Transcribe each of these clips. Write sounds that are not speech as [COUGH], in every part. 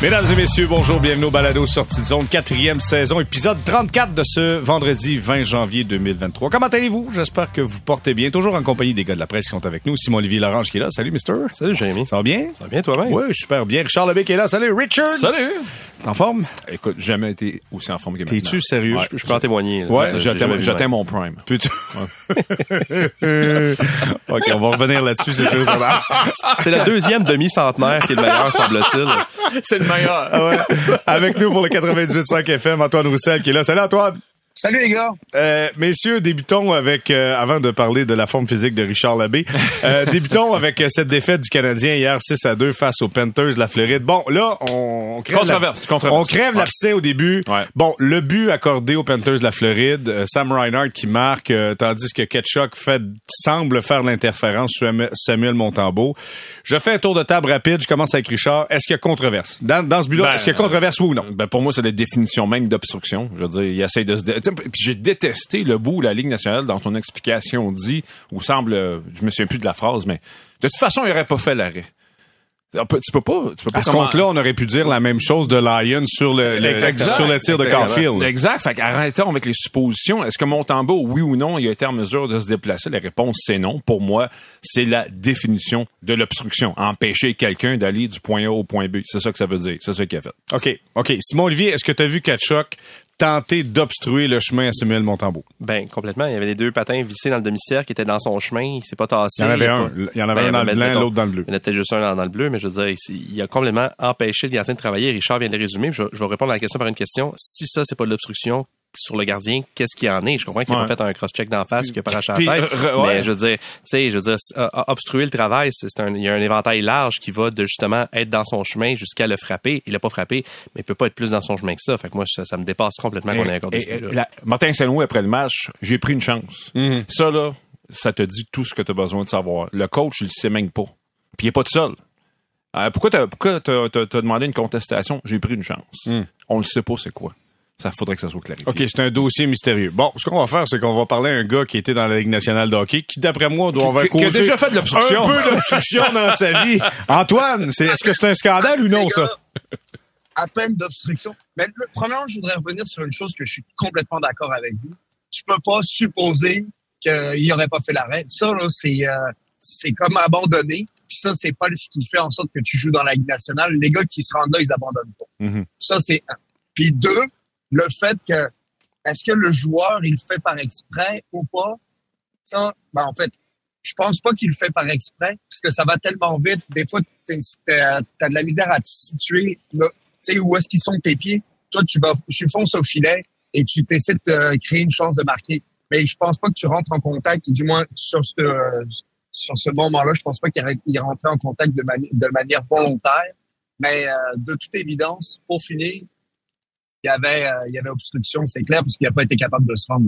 Mesdames et messieurs, bonjour, bienvenue au Balado Sortie de zone, quatrième saison, épisode 34 de ce vendredi 20 janvier 2023. Comment allez-vous? J'espère que vous portez bien. Toujours en compagnie des gars de la presse qui sont avec nous. Simon-Olivier Larange qui est là. Salut, mister. Salut, Jérémy. Ça va bien? Ça va bien, toi-même? Oui, super bien. Richard Lebé qui est là. Salut, Richard. Salut! En forme? Écoute, jamais été aussi en forme que maintenant. T'es-tu sérieux? Je, je peux en témoigner. là. Ouais, J'atteins mon prime. Putain. [LAUGHS] OK, on va revenir là-dessus, c'est sûr. C'est le deuxième demi-centenaire qui est le meilleur, semble-t-il. Ah ouais. Avec nous pour le 98.5 FM, Antoine Roussel qui est là. Salut, Antoine. Salut les gars. Euh, messieurs, débutons avec, euh, avant de parler de la forme physique de Richard Labbé, euh, [LAUGHS] débutons avec euh, cette défaite du Canadien hier 6 à 2 face aux Panthers de la Floride. Bon, là, on, crève, Controverse, la- controverse. on crève Ouais. l'abcès au début. Ouais. Bon, le but accordé aux Panthers de la Floride, euh, Sam Reinhardt qui marque, euh, tandis que Ketchuk fait, semble faire l'interférence sur Am- Samuel Montembeau. Je fais un tour de table rapide, je commence avec Richard. Est-ce qu'il y a controverse? Dans, dans ce but-là, Ben, est-ce qu'il y a controverse, ou non? Ben, pour moi, c'est la définition même d'obstruction. Je veux dire, il essaie de se... Puis j'ai détesté le bout où la Ligue nationale, dans son explication, dit, ou semble, euh, je me souviens plus de la phrase, mais de toute façon, il aurait pas fait l'arrêt. Peut- Tu peux pas, tu peux pas À ce comment- compte-là, on aurait pu dire la même chose de Lyon sur le, le- Exactement. sur le tir de Exactement. Caulfield. Exact. Fait qu'arrêtons avec les suppositions. Est-ce que Montembeau, oui ou non, il a été en mesure de se déplacer? La réponse, c'est non. Pour moi, c'est la définition de l'obstruction. Empêcher quelqu'un d'aller du point A au point B. C'est ça que ça veut dire. C'est ça qu'il a fait. OK. OK. Simon Olivier, est-ce que tu as vu Kachuk tenter d'obstruer le chemin à Samuel Montembeau? Ben, complètement. Il y avait les deux patins vissés dans le demi-cercle qui étaient dans son chemin. Il s'est pas tassé. Il y en avait un. Il y en avait un dans le ben, blanc, l'autre dans le bleu. Il y en était juste un dans, dans le bleu, mais je veux dire, il, il a complètement empêché le gardien de travailler. Richard vient de le résumer. Je, je vais répondre à la question par une question. Si ça, c'est pas de l'obstruction sur le gardien, qu'est-ce qu'il en est? Je comprends qu'il a Ouais. pas fait un cross-check d'en face, qu'il a pas la tête. euh, ouais. Mais je veux dire, tu sais, je veux dire, euh, obstruer le travail, c'est un, il y a un éventail large qui va de justement être dans son chemin jusqu'à le frapper. Il l'a pas frappé, mais il peut pas être plus dans son chemin que ça. Fait que moi, ça, ça me dépasse complètement qu'on ait accordé Et- ce et- but-là. la- Martin Saint-Louis, après le match, j'ai pris une chance. Mhm. Ça, là, ça te dit tout ce que tu as besoin de savoir. Le coach, il le sait même pas. Puis il est pas tout seul. Euh, pourquoi t'as pourquoi t'as, t'as- t'as demandé une contestation? J'ai pris une chance. On le sait pas c'est quoi. Ça faudrait que ça soit clarifié. OK, c'est un dossier mystérieux. Bon, ce qu'on va faire, c'est qu'on va parler à un gars qui était dans la Ligue nationale de hockey, qui, d'après moi, doit avoir Qui- qui a causé déjà fait de l'obstruction. un peu d'obstruction dans sa vie. [LAUGHS] Antoine, c'est, est-ce que c'est un scandale ou non, ça? À peine d'obstruction. Mais le- premièrement, je voudrais revenir sur une chose que je suis complètement d'accord avec vous. Tu peux pas supposer qu'il n'aurait pas fait l'arrêt. Ça, là, c'est, euh, c'est comme abandonner. Puis ça, c'est pas ce qui fait en sorte que tu joues dans la Ligue nationale. Les gars qui se rendent là, ils abandonnent pas. Mhm. Ça, c'est un. Puis deux, le fait que est-ce que le joueur, il le fait par exprès ou pas? Ça, ben, en fait, je pense pas qu'il le fait par exprès, parce que ça va tellement vite. Des fois, t'as as de la misère à te situer. Tu sais, où est-ce qu'ils sont tes pieds? Toi, tu vas, tu fonces au filet et tu essaies de créer une chance de marquer. Mais je pense pas que tu rentres en contact, du moins sur ce, sur ce moment-là, je pense pas qu'il rentré en contact de, de manière volontaire. Mais euh, de toute évidence, pour finir, y avait, euh, il y avait obstruction, c'est clair, parce qu'il n'a pas été capable de se rendre.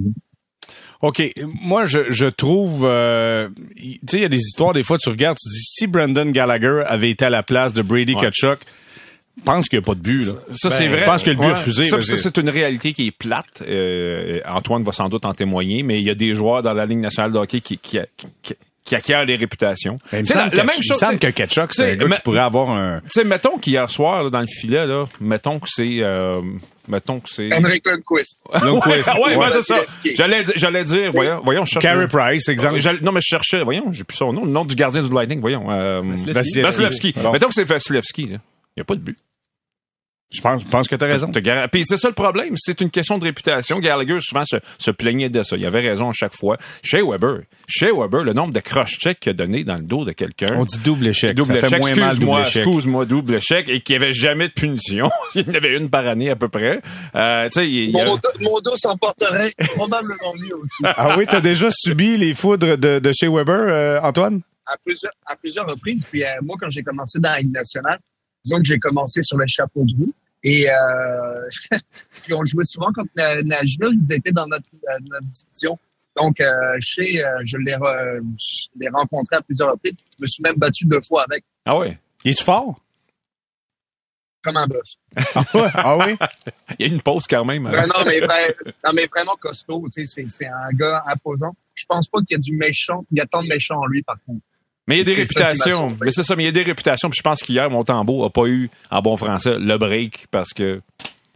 OK. Moi, je, je trouve... euh, tu sais, il y a des histoires, des fois, tu regardes, tu te dis, si Brandon Gallagher avait été à la place de Brady Ouais. Kachuk, pense qu'il n'y a pas de but, là. Ça, Ben, c'est vrai. Je pense que le but Ouais. est refusé. Ça, c'est- une réalité qui est plate. Euh, Antoine va sans doute en témoigner, mais il y a des joueurs dans la Ligue nationale de hockey qui, qui, qui, qui acquièrent des réputations. Ben, il me semble, la, la que- même il me chose. semble que Kachuk, c'est un gars qui pourrait avoir un... tu sais, mettons qu'hier soir, là, dans le filet, là, mettons que c'est... Euh, mettons que c'est... Henrik Lundqvist. Lundqvist. ouais, ouais, Ouais. c'est ça. J'allais, dire- j'allais dire, voyons, voyons, je cherche. Carey le- Price, exemple. J'allais- Non, mais je cherchais, voyons, j'ai plus son nom, le nom du gardien du Lightning, voyons. Euh, Vasilevski. Mettons que c'est Vasilevski. Il n'y a pas de but. Je pense, je pense que tu as raison. Puis c'est ça le problème, c'est une question de réputation. Gallagher souvent se, se plaignait de ça. Il avait raison à chaque fois. Chez Weber, chez Weber, le nombre de cross-checks qu'il a donné dans le dos de quelqu'un. On dit double échec. Double ça fait échec, moins mal double excuse-moi, échec. excuse-moi, double échec, et qu'il n'y avait jamais de punition. [LAUGHS] il y en avait une par année à peu près. Euh, tu sais, il, il y a- Mon, dos- mon dos s'emporterait probablement mieux aussi. Ah oui, t'as déjà subi les foudres de, de chez Weber, euh, Antoine? à plusieurs, à plusieurs reprises. Puis euh, moi, quand j'ai commencé dans la Ligue nationale, disons que j'ai commencé sur le chapeau de roue. Et euh, [LAUGHS] puis on jouait souvent contre Na- Nashville. Ils étaient dans notre, euh, notre division. Donc, euh, chez, euh, je l'ai re- je l'ai rencontré à plusieurs reprises. Je me suis même battu deux fois avec, Ah ouais? Il est-tu fort? comme un bœuf. ah oui? [LAUGHS] Il y a une pause quand même. Ouais, non, mais, non, mais vraiment costaud. Tu sais, c'est, c'est un gars imposant. Je pense pas qu'il y a du méchant. Il y a tant de méchants en lui, par contre. Mais il y a des réputations. Mais c'est ça, mais il y a des réputations. Puis je pense qu'hier, Montembeau a pas eu, en bon français, le break parce que.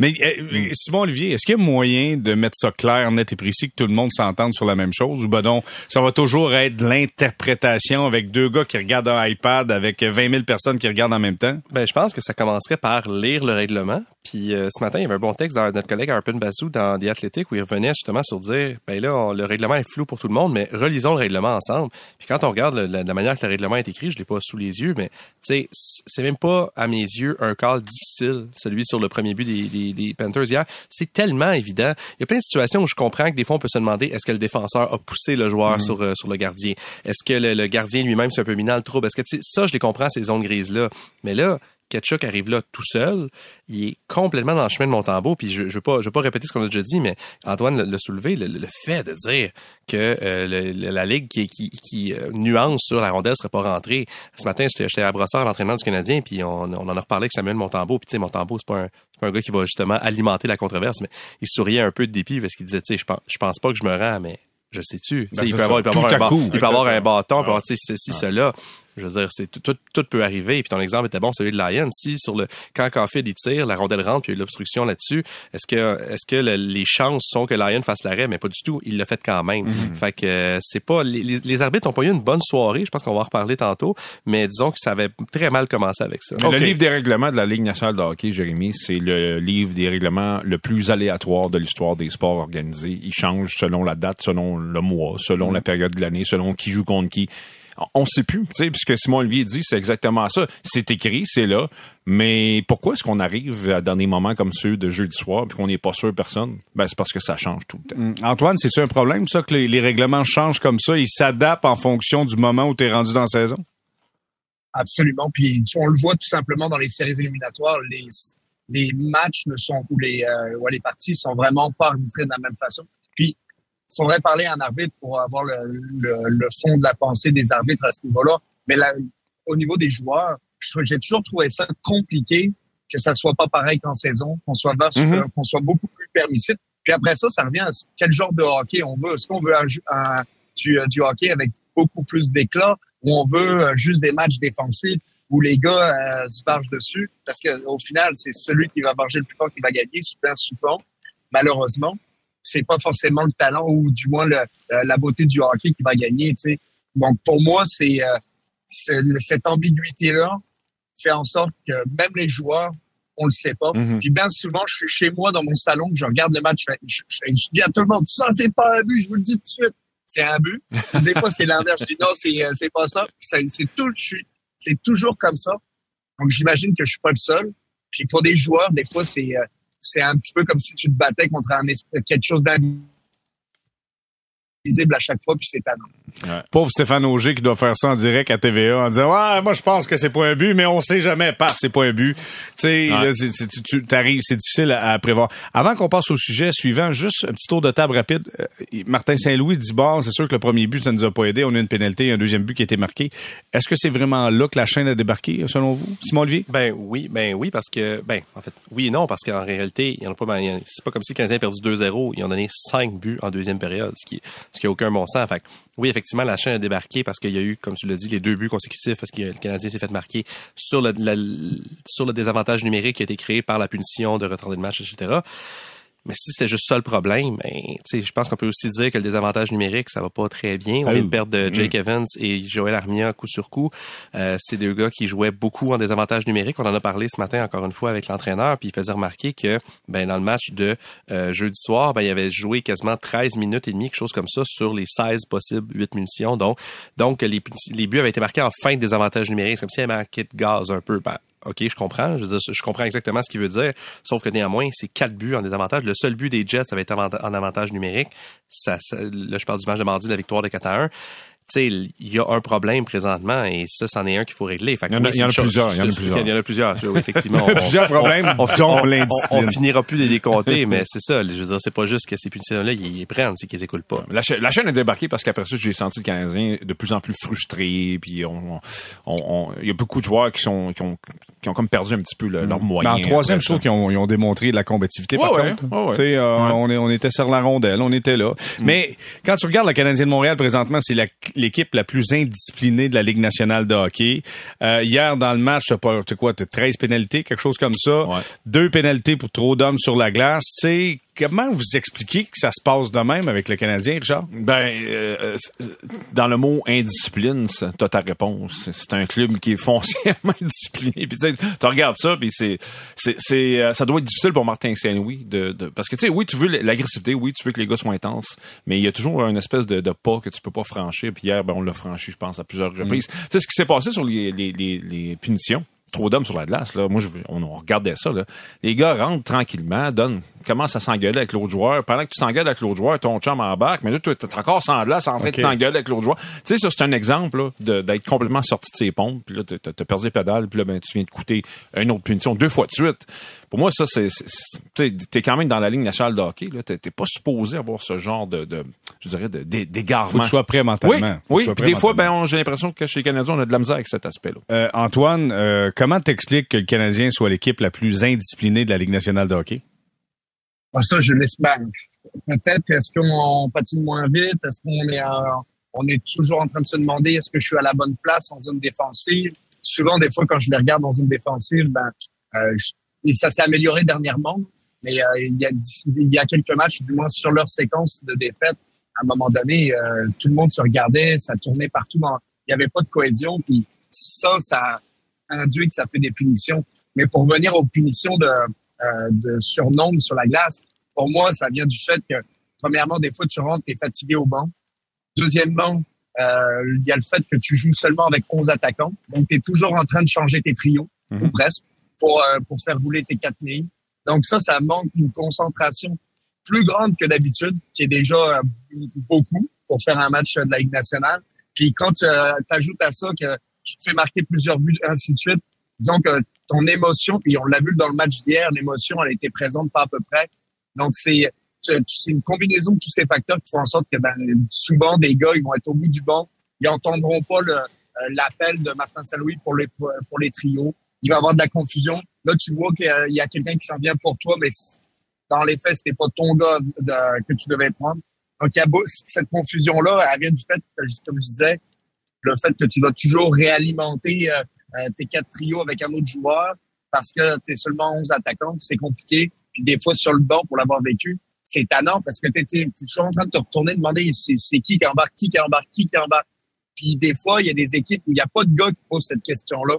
Mais euh, Simon Olivier, est-ce qu'il y a moyen de mettre ça clair, net et précis, que tout le monde s'entende sur la même chose? Ou ben non, ça va toujours être l'interprétation avec deux gars qui regardent un iPad avec 20 000 personnes qui regardent en même temps? Ben, je pense que ça commencerait par lire le règlement. Puis euh, ce matin, il y avait un bon texte dans notre collègue Arpin Bazou dans The Athletic où il revenait justement sur dire, ben là, on- le règlement est flou pour tout le monde, mais relisons le règlement ensemble. Puis quand on regarde le- la, la manière que le règlement est écrit, je l'ai pas sous les yeux, mais tu sais, c- c'est même pas à mes yeux un call difficile, celui sur le premier but des, des, des Panthers hier. C'est tellement évident. Il y a plein de situations où je comprends que des fois on peut se demander est-ce que le défenseur a poussé le joueur sur euh, sur le gardien, est-ce que le, le gardien lui-même s'est un peu mis dans le trouble, est-ce que tu sais, ça je les comprends ces zones grises là, mais là Ketchuk arrive là tout seul, il est complètement dans le chemin de Montembeau, puis je, je veux pas, je veux pas répéter ce qu'on a déjà dit, mais Antoine l'a- soulevé, le, le fait de dire que euh, le- la ligue qui, qui, qui euh, nuance sur la rondelle serait pas rentrée. Ce matin, j'étais à Brossard, à l'entraînement du Canadien, puis on, on en a reparlé avec Samuel Montembeau, puis tu sais, Montembeau, c'est pas un c'est pas un gars qui va justement alimenter la controverse, mais il souriait un peu de dépit parce qu'il disait, tu sais, je pense, je pense pas que je me rends, mais je sais-tu. Tu sais, Ben, il peut avoir, il peut avoir un, coup. il peut avoir un bâton, il peut avoir, ceci, cela. Je veux dire, c'est tout, tout, tout peut arriver. Puis ton exemple était bon, celui de Lyon. Si sur le quand Caulfield il tire, la rondelle rentre, puis il y a eu l'obstruction là-dessus, est-ce que est-ce que le- les chances sont que Lyon fasse l'arrêt? Mais pas du tout. Il l'a fait quand même. Fait que euh, c'est pas les, les, les arbitres ont pas eu une bonne soirée. Je pense qu'on va en reparler tantôt. Mais disons que ça avait très mal commencé avec ça. Le livre des règlements de la Ligue nationale de hockey, Jérémy, c'est le livre des règlements le plus aléatoire de l'histoire des sports organisés. Il change selon la date, selon le mois, selon la période de l'année, selon qui joue contre qui. On ne sait plus, tu sais, puisque Simon Olivier dit, c'est exactement ça. C'est écrit, c'est là. Mais pourquoi est-ce qu'on arrive à dans des moments comme ceux de jeudi soir puis qu'on n'est pas sûr personne? Ben, c'est parce que ça change tout le temps. Hum, Antoine, c'est-tu un problème, ça, que les, les règlements changent comme ça? Ils s'adaptent en fonction du moment où tu es rendu dans la saison? Absolument. Puis on le voit tout simplement dans les séries éliminatoires, les, les matchs ne sont ou les euh, ouais, les parties sont vraiment pas arbitrées de la même façon. Il faudrait parler à un arbitre pour avoir le, le, le fond de la pensée des arbitres à ce niveau-là. Mais là, au niveau des joueurs, j'ai toujours trouvé ça compliqué que ça soit pas pareil qu'en saison, qu'on soit vers- Mhm. qu'on soit beaucoup plus permissif. Puis après ça, ça revient à quel genre de hockey on veut. Est-ce qu'on veut un, du, euh, du hockey avec beaucoup plus d'éclat ou on veut euh, juste des matchs défensifs où les gars euh, se bargent dessus? Parce que au final, c'est celui qui va barger le plus fort qui va gagner, super souvent. Malheureusement, c'est pas forcément le talent ou du moins le- euh, la beauté du hockey qui va gagner. Tu sais. Donc pour moi, c'est euh, cette ambiguïté-là fait en sorte que même les joueurs, on le sait pas. Mhm. Puis bien souvent, je suis chez moi dans mon salon, je regarde le match, je, fais- je, je- je dis à tout le monde, ça c'est pas un but, je vous le dis tout de suite, c'est un but. Des fois c'est l'inverse, je dis non, c'est euh, c'est pas ça. C'est tout, je suis- c'est toujours comme ça. Donc j'imagine que je suis pas le seul. Puis pour des joueurs, des fois c'est euh, c'est un petit peu comme si tu te battais contre un quelque chose d'invisible à chaque fois, puis c'est tannant. Pauvre Stéphane Auger qui doit faire ça en direct à TVA en disant Ouais, moi je pense que c'est pas un but, mais on sait jamais. Paf, c'est pas un but. Tu sais, Ouais. là, tu- t'arrives, c'est difficile à, à prévoir. Avant qu'on passe au sujet suivant, juste un petit tour de table rapide. Euh, Martin Saint-Louis dit bon, c'est sûr que le premier but, ça nous a pas aidé. On a eu une pénalité, un deuxième but qui a été marqué. Est-ce que c'est vraiment là que la chaîne a débarqué, selon vous? Simon Olivier? Ben oui, ben oui, parce que, ben, en fait, oui et non, parce qu'en réalité, il y en a pas, ben, c'est pas comme si le Canadien a perdu 2-0, ils ont donné 5 buts en deuxième période, ce qui, ce qui a aucun bon sens. Fait oui, effectivement, la chaîne a débarqué parce qu'il y a eu, comme tu l'as dit, les deux buts consécutifs parce que le Canadien s'est fait marquer sur le, sur le désavantage numérique qui a été créé par la punition de retarder le match, etc. Mais si c'était juste ça le problème, ben, tu sais, je pense qu'on peut aussi dire que le désavantage numérique, ça va pas très bien. On Ah vient de perdre de Jake Evans et Joel Armia coup sur coup. Euh, c'est deux gars qui jouaient beaucoup en désavantage numérique. On en a parlé ce matin encore une fois avec l'entraîneur, puis il faisait remarquer que ben dans le match de euh, jeudi soir, ben il avait joué quasiment 13 minutes et demie, quelque chose comme ça, sur les 16 possibles 8 munitions. Donc, donc les, les buts avaient été marqués en fin de désavantage numérique. C'est comme s'il avait manqué de gaz un peu. Ben, OK, je comprends. Je dire, je comprends exactement ce qu'il veut dire. Sauf que néanmoins, c'est quatre buts en désavantage. Le seul but des Jets, ça va être en avantage numérique. Ça, ça- là, je parle du match de mardi, la victoire de 4 à 1. Il y a un problème présentement et ça, c'en est un qu'il faut régler. Fait que Il y en a- oui, il y en a plusieurs, il y en a plusieurs. Il y en a plusieurs, oui, effectivement. On- Plusieurs problèmes, on, dont on- on- l'indiscipline. on finira plus de les compter, mais c'est ça. Je veux dire, c'est pas juste que ces punitions-là, ils les prennent, c'est qu'ils les écoulent pas. La, cha- la chaîne a débarqué parce qu'après ça, j'ai senti le Canadien de plus en plus frustré. Puis on, on- on- il y a beaucoup de joueurs qui sont qui ont, qui ont comme perdu un petit peu le- leurs Mais moyens. en troisième, je trouve qu'ils ont, ils ont démontré de la combativité, par Ouais, ouais, contre. ouais, ouais. Tu sais, euh, Ouais. on, est- on était sur la rondelle, on était là. Mm. Mais quand tu regardes le Canadien de Montréal présentement, c'est la- l'équipe la plus indisciplinée de la Ligue nationale de hockey. Euh, hier, dans le match, t'as pas, quoi, t'as 13 pénalités, quelque chose comme ça. Ouais. Deux pénalités pour trop d'hommes sur la glace. Tu sais, comment vous expliquez que ça se passe de même avec le Canadien, Richard? Ben, euh, dans le mot indiscipline, t'as ta réponse. C'est un club qui est foncièrement [LAUGHS] indiscipliné. Puis tu regardes ça, puis c'est, c'est, c'est, euh, ça doit être difficile pour Martin Saint-Louis de, de, parce que tu sais, oui, tu veux l'agressivité, oui, tu veux que les gars soient intenses, mais il y a toujours une espèce de, de pas que tu peux pas franchir. Puis hier, ben, on l'a franchi, je pense, à plusieurs reprises. Tu sais, ce qui s'est passé sur les, les, les, les punitions trop d'hommes sur la glace. Là. Moi, je, on, on regardait ça. Là. Les gars rentrent tranquillement, donnent, commencent à s'engueuler avec l'autre joueur. Pendant que tu t'engueules avec l'autre joueur, ton chum embarque, mais là, tu es encore sans glace en train de t'engueuler avec l'autre joueur. Tu sais, ça, c'est un exemple d'être complètement sorti de ses pompes. Puis là, tu as perdu les pédales, puis là, ben, tu viens de coûter une autre punition deux fois de suite. Pour moi, ça, c'est... c'est- Tu sais, es quand même dans la ligne nationale de hockey. Tu n'es pas supposé avoir ce genre de, de je dirais, de- d'é- Faut d'égarement. que tu sois prêt oui, mentalement. Oui. sois Puis prêt des fois, ben, j'ai l'impression que chez les Canadiens, on a de la misère avec cet aspect-là. Euh, Antoine, euh, comment t'expliques que le Canadien soit l'équipe la plus indisciplinée de la Ligue nationale de hockey? Ah, ça, je l'espère. Peut-être, est-ce qu'on patine moins vite? Est-ce qu'on est, euh, on est toujours en train de se demander est-ce que je suis à la bonne place en zone défensive? Souvent, des fois, quand je les regarde dans une défensive, ben, euh, je- et ça s'est amélioré dernièrement, mais euh, il, y a, il y a quelques matchs, du moins sur leur séquence de défaite, à un moment donné, euh, tout le monde se regardait, ça tournait partout. Il n'y avait pas de cohésion, puis ça, ça induit que ça fait des punitions. Mais pour venir aux punitions de, euh, de surnombre sur la glace, pour moi, ça vient du fait que, premièrement, des fois, tu rentres, tu es fatigué au banc. Deuxièmement, euh, il y a le fait que tu joues seulement avec 11 attaquants. Donc, tu es toujours en train de changer tes trios, Mhm. ou presque, pour, euh, pour faire rouler tes quatre lignes. Donc, ça, ça manque une concentration plus grande que d'habitude, qui est déjà euh, beaucoup pour faire un match de la Ligue nationale. Puis quand tu ajoutes à ça que tu te fais marquer plusieurs buts, ainsi de suite, disons que ton émotion, puis on l'a vu dans le match d'hier, l'émotion, elle était présente pas à peu près. Donc, c'est c'est une combinaison de tous ces facteurs qui font en sorte que ben, souvent, des gars, ils vont être au bout du banc, ils entendront pas euh, l'appel de Martin Saint-Louis pour les, pour les trios. Il va y avoir de la confusion. Là, tu vois qu'il y a- quelqu'un qui s'en vient pour toi, mais dans les faits, c'était pas ton gars que tu devais prendre. Donc, il y a beau- cette confusion-là, elle vient du fait, comme je disais, le fait que tu vas toujours réalimenter euh, euh, tes quatre trios avec un autre joueur parce que tu es seulement 11 attaquants, c'est compliqué. Puis des fois, sur le banc, pour l'avoir vécu, c'est tannant parce que tu es, toujours en train de te retourner, demander c'est c'est qui qui embarque, qui qui embarque, qui qui embarque. Puis des fois, il y a des équipes où il n'y a pas de gars qui posent cette question-là.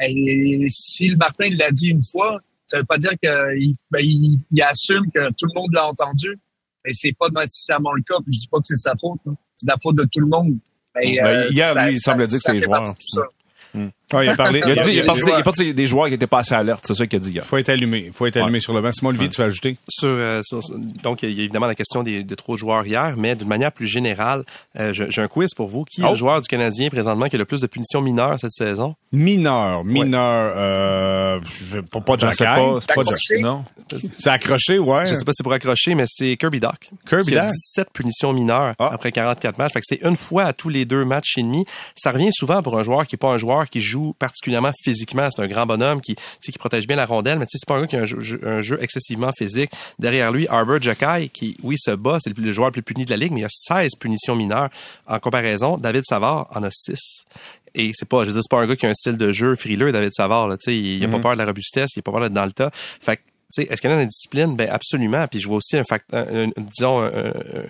Et si le Martin l'a dit une fois, ça veut pas dire qu'il ben, il, il assume que tout le monde l'a entendu. Mais c'est pas nécessairement le cas. Puis je dis pas que c'est sa faute. hein. C'est la faute de tout le monde. Mais, Ben, euh, hier, ça- lui, il semble dire que c'est les joueurs. Ah, il a parlé. [LAUGHS] Il a dit, il il il parti des joueurs qui étaient pas assez alertes, c'est ça qu'il a dit hier. faut être allumé. Il faut être allumé sur le banc. Simon Olivier, tu vas ajouter? Sur, euh, sur- donc, il y a évidemment la question des, de joueurs hier, mais d'une manière plus générale, euh, j'ai un quiz pour vous. Qui est Oh. le joueur du Canadien présentement qui a le plus de punitions mineures cette saison? Mineur, mineur, euh, je vais pas, pas Jack pas, c'est pas Accroché. non. C'est accroché, ouais. Je sais pas si c'est pour accrocher, mais c'est Kirby Doc. Kirby qui a Doc. 17 punitions mineures Ah. après 44 matchs. Fait que c'est une fois à tous les deux matchs et demi. Ça revient souvent pour un joueur qui est pas un joueur qui joue particulièrement physiquement. C'est un grand bonhomme qui, protège bien la rondelle, mais c'est pas un gars qui a un jeu, jeu- un jeu excessivement physique. Derrière lui, Arbor Jacky, qui, oui, se bat, c'est le, le joueur le plus puni de la ligue, mais il a 16 punitions mineures. En comparaison, David Savard en a 6. Et c'est pas, je veux dire, c'est pas un gars qui a un style de jeu frileux, David Savard, là, tu sais, il, il a pas peur de la robustesse, il a pas peur d'être dans le tas. Fait que, est-ce qu'il y en a discipline? Ben absolument. Puis je vois aussi un fact, disons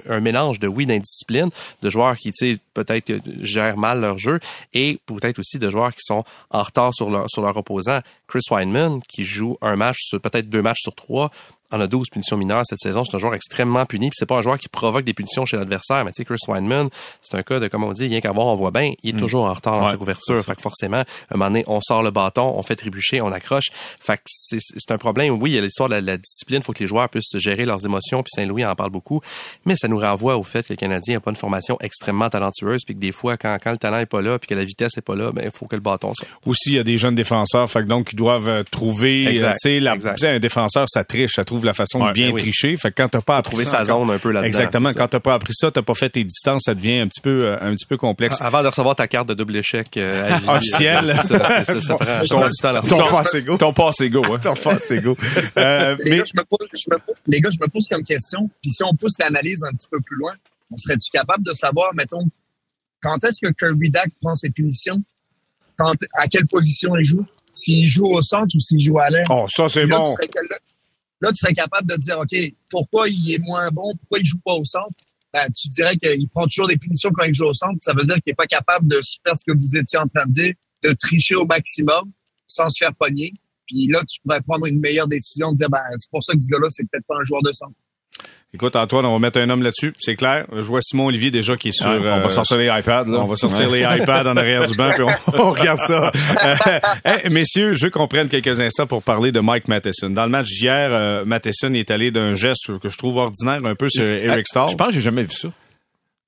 un, mélange de oui d'indiscipline, de joueurs qui, peut-être gèrent mal leur jeu, et peut-être aussi de joueurs qui sont en retard sur leur sur leur opposant. Chris Weinman, qui joue un match peut-être deux matchs sur trois, en a 12 punitions mineures cette saison. C'est un joueur extrêmement puni. Puis c'est pas un joueur qui provoque des punitions chez l'adversaire. Mais tu sais, Chris Weinman, c'est un cas de, comme on dit, rien qu'à voir, on voit bien, il est toujours en retard dans sa couverture. Fait que forcément, un moment donné, on sort le bâton, on fait trébucher, on accroche. Fait que c'est, c'est un problème. Oui, il y a l'histoire de la, la discipline. faut que les joueurs puissent gérer leurs émotions. Puis Saint-Louis en parle beaucoup. Mais ça nous renvoie au fait que le Canadien n'a pas une formation extrêmement talentueuse. Puis que des fois, quand, quand le talent est pas là, puis que la vitesse est pas là, ben, il faut que le bâton sorte. Aussi, il y a des jeunes défenseurs, fait que donc ils doivent euh, trouver, euh, tu sais, un défenseur, ça triche, ça trouve la façon Ouais, de bien ben oui. tricher. Fait que quand t'as pas appris Trouver ça sa zone un peu là-dedans. Exactement. Quand t'as pas appris ça, t'as pas fait tes distances, ça devient un petit peu, euh, un petit peu complexe. Avant de recevoir ta carte de double échec euh, Officielle. [LAUGHS] c'est ça, prend, prend du temps à la Ton passe égaux. Ton passe égaux, hein. Ton passe égaux. Euh, Les, mais gars, je me pose, je me pose- les gars, je me pose comme question. Puis si on pousse l'analyse un petit peu plus loin, on serait-tu capable de savoir, mettons, quand est-ce que Kirby Dak prend ses punitions? Quand, à quelle position il joue? S'il joue au centre ou s'il joue à l'air? Oh, ça, c'est bon. là, là, tu serais capable de dire, OK, pourquoi il est moins bon? Pourquoi il joue pas au centre? Ben, tu dirais qu'il prend toujours des punitions quand il joue au centre. Ça veut dire qu'il est pas capable de faire ce que vous étiez en train de dire, de tricher au maximum sans se faire pogner. Puis là, tu pourrais prendre une meilleure décision de dire, ben, c'est pour ça que ce gars-là, c'est peut-être pas un joueur de centre. Écoute, Antoine, on va mettre un homme là-dessus, c'est clair. Je vois Simon Olivier déjà qui est sur... On euh, va sortir les iPads. Là. On va sortir Ouais. les iPads en arrière du banc, puis on, [LAUGHS] on regarde ça. Euh, hey, messieurs, je veux qu'on prenne quelques instants pour parler de Mike Matheson. Dans le match d'hier, euh, Matheson est allé d'un geste que je trouve ordinaire un peu sur Eric Starr. Je pense que j'ai jamais vu ça.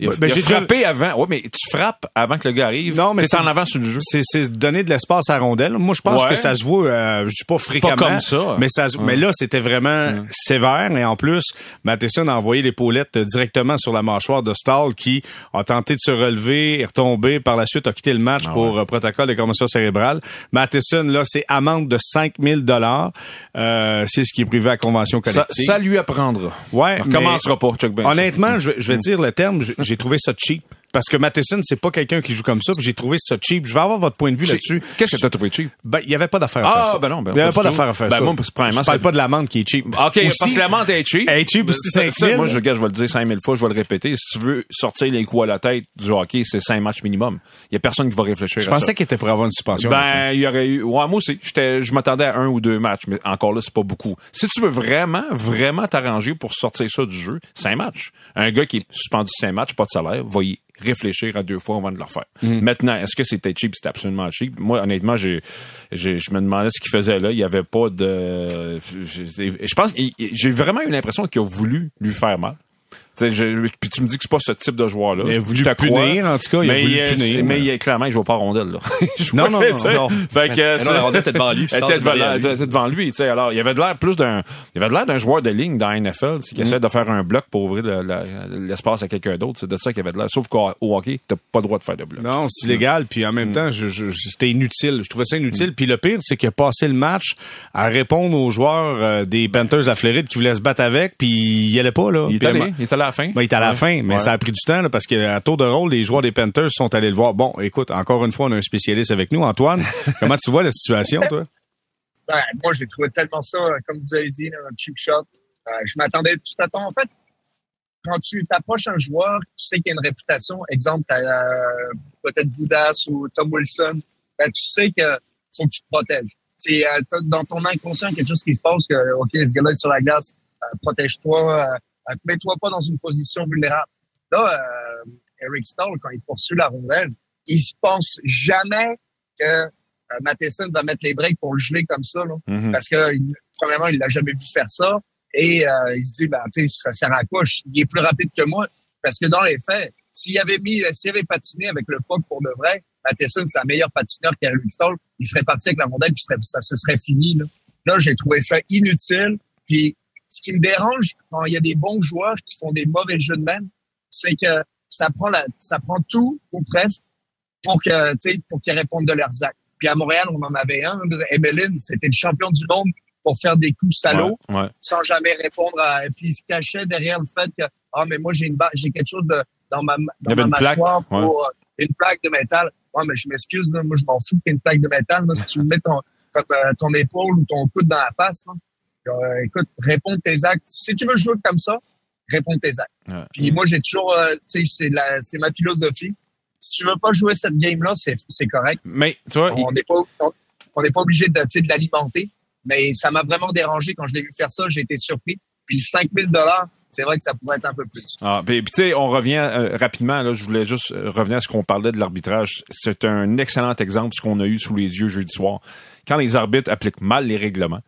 Il a, Ouais, ben, j'ai déjà- frappé avant. Ouais, mais tu frappes avant que le gars arrive. Non, mais c'est- en avant sur le jeu. C'est, c'est donner de l'espace à la rondelle. Moi, je pense Ouais. que ça se voit, euh, je dis pas fréquemment. comme ça. Mais, ça, se- mais là, c'était vraiment sévère. Et en plus, Matheson a envoyé les paulettes directement sur la mâchoire de Stahl qui a tenté de se relever, est retombé. Par la suite, a quitté le match Ah pour euh, protocole de commotion cérébrale. Matheson, là, c'est amende de 5000 dollars. Euh, c'est ce qui est privé à convention Ça, collective. ça lui apprendra. Ouais, On recommencera pas, Chuck Benson. Honnêtement, je, vais- je vais dire le terme, j'ai- trouvé ça cheap. Parce que Matheson, c'est pas quelqu'un qui joue comme ça, j'ai trouvé ça cheap. Je vais avoir votre point de vue là-dessus. Qu'est-ce que t'as trouvé cheap? Ben, il y avait pas d'affaire à Ah, faire ça. ben non, ben il y avait pas d'affaire à faire Ben ça. moi, premièrement, je parle pas de l'amende qui est cheap. OK, parce que la menthe est cheap. Elle est cheap aussi, Ça, 5 ça, 000, moi, je, gars, je vais le dire 5000 fois, je vais le répéter. Si tu veux sortir les coups à la tête du hockey, c'est 5 matchs minimum. Il y a personne qui va réfléchir Je à ça. pensais qu'il était pour avoir une suspension. Ben, il y aurait eu. Ouais, moi aussi. Je m'attendais à un ou deux matchs, mais encore là, c'est pas beaucoup. Si tu veux vraiment, vraiment t'arranger pour sortir ça du jeu, cinq matchs. Un gars qui est suspendu cinq matchs, pas de salaire, va y réfléchir à deux fois avant de le refaire. Mm. Maintenant, est-ce que c'était cheap? C'était absolument cheap. Moi, honnêtement, j'ai, j'ai- je me demandais ce qu'il faisait là. Il y avait pas de. Je, pense, j'ai vraiment eu l'impression qu'il a voulu lui faire mal. Je- puis tu me dis que c'est pas ce type de joueur-là. Il a voulu punir, crois. en tout cas, il a mais voulu il- punir. Mais il- clairement, il joue pas à rondelle, là. [LAUGHS] Non, non, non, non. Fait que, Mais non, la rondelle était devant lui, Elle était devant, lui. devant tu sais. Alors, il avait de l'air plus d'un, il avait de l'air d'un joueur de ligne dans la NFL, qui essaie de faire un bloc pour ouvrir le- l'espace à quelqu'un d'autre. C'est de ça qu'il avait de l'air. Sauf qu'au au hockey, t'as pas le droit de faire de bloc. Non, c'est illégal. Puis en même Mm. temps, je, je- c'était inutile. Je trouvais ça inutile. Puis le pire, c'est qu'il a passé le match à répondre aux joueurs euh, des Panthers à Floride qui voulaient se battre avec. Puis il y allait pas là. Il est allé, euh, il est allé à la fin. Ben, il est à la Ouais. fin, mais Ouais. ça a pris du temps là, parce qu'à tour de rôle, les joueurs des Panthers sont allés le voir. Bon, écoute, encore une fois, on a un spécialiste avec nous, Antoine. [LAUGHS] Comment tu vois la situation, toi? Ben, moi, j'ai trouvé tellement ça, comme vous avez dit, un cheap shot. Euh, je m'attendais, tu t'attends, en fait, quand tu t'approches un joueur, tu sais qu'il y a une réputation. Exemple, t'as euh, peut-être Boudas ou Tom Wilson. Ben, tu sais que faut que tu te protèges. C'est euh, dans ton inconscient quelque chose qui se passe que, OK, ce gars-là est sur la glace, euh, protège-toi, euh, euh, mets-toi pas dans une position vulnérable. Là, euh, Eric Stahl, quand il poursuit la rondelle, il se pense jamais que euh, Matheson va mettre les breaks pour le geler comme ça. Là Mhm. parce que il- premièrement, il l'a jamais vu faire ça. Et euh, il se dit, ben, tu sais, ça sert à quoi? Il est plus rapide que moi. Parce que dans les faits, s'il avait mis, s'il avait patiné avec le puck pour de vrai, Matheson, c'est un meilleur patineur qu'Eric Stahl. Il serait parti avec la rondelle, puis ça se serait fini. Là, là j'ai trouvé ça inutile. Puis, ce qui me dérange quand il y a des bons joueurs qui font des mauvais jeux de même, c'est que ça prend la, ça prend tout ou presque pour que, tu sais, pour qu'ils répondent de leurs actes. Puis à Montréal, on en avait un. Emeline, c'était le champion du monde pour faire des coups salauds Ouais, ouais. sans jamais répondre à, et puis il se cachait derrière le fait que, ah, mais moi, j'ai une, j'ai quelque chose de, dans ma, dans ma une plaque, mâchoire pour ouais. euh, une plaque de métal. Ouais, mais je m'excuse, moi, je m'en fous qu'il y ait une plaque de métal, là, si tu me mets ton, comme, euh, ton épaule ou ton coude dans la face, là. Euh, écoute, réponds tes actes. Si tu veux jouer comme ça, réponds tes actes. Ouais. Puis moi, j'ai toujours, euh, tu sais, c'est la, c'est ma philosophie. Si tu veux pas jouer cette game-là, c'est, c'est correct. Mais, tu vois, On n'est pas, on- n'est pas obligé de, l'alimenter. Mais ça m'a vraiment dérangé quand je l'ai vu faire ça. J'ai été surpris. Puis 5000 dollars, c'est vrai que ça pourrait être un peu plus. Ah, puis, puis, tu sais, on revient euh, rapidement. Là, je voulais juste euh, revenir à ce qu'on parlait de l'arbitrage. C'est un excellent exemple ce qu'on a eu sous les yeux jeudi soir. Quand les arbitres appliquent mal les règlements,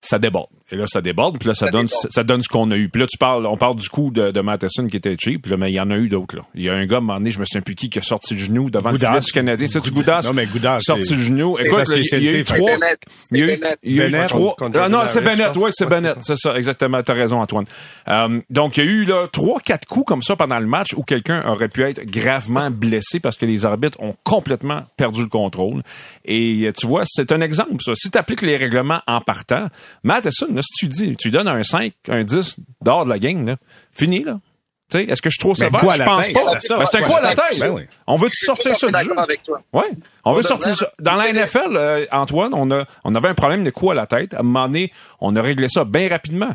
ça déborde. Et là, ça déborde, puis là, ça, Ça donne, déborde. ça donne ce qu'on a eu. Puis là, tu parles, on parle du coup de, de Matheson qui était cheap, là, mais il y en a eu d'autres. Là. Il y a un gars, à un moment donné, je me souviens plus qui, qui a sorti le genou devant Goudas. le filet du Canadien. C'est du Goudas? Non, mais Goudas, Sorti le genou. c'est Écoute, il y a eu spécialité, trois, C'est Bennett. il y a eu, Bennett. il y a eu Bennett. trois. Contre Ah non, c'est Bennett. Oui, c'est Bennett. C'est ça, exactement. T'as raison, Antoine. Euh, donc, il y a eu là trois, quatre coups comme ça pendant le match où quelqu'un aurait pu être gravement blessé parce que les arbitres ont complètement perdu le contrôle. Et euh, tu vois, c'est un exemple, ça. Si tu appliques les règlements en partant, Matheson, là, si tu dis, tu donnes un 5, un 10 dehors de la game, là, fini, là. Tu sais, est-ce que je suis trop sévère? Je pense pas. c'est. Ben, c'est un coup à la tête? ben oui. On veut sortir ça du jeu? d'accord avec toi. Ouais. On veut sortir ça. Dans la NFL, euh, Antoine, on a, on avait un problème de coup à la tête. À un moment donné, on a réglé ça bien rapidement.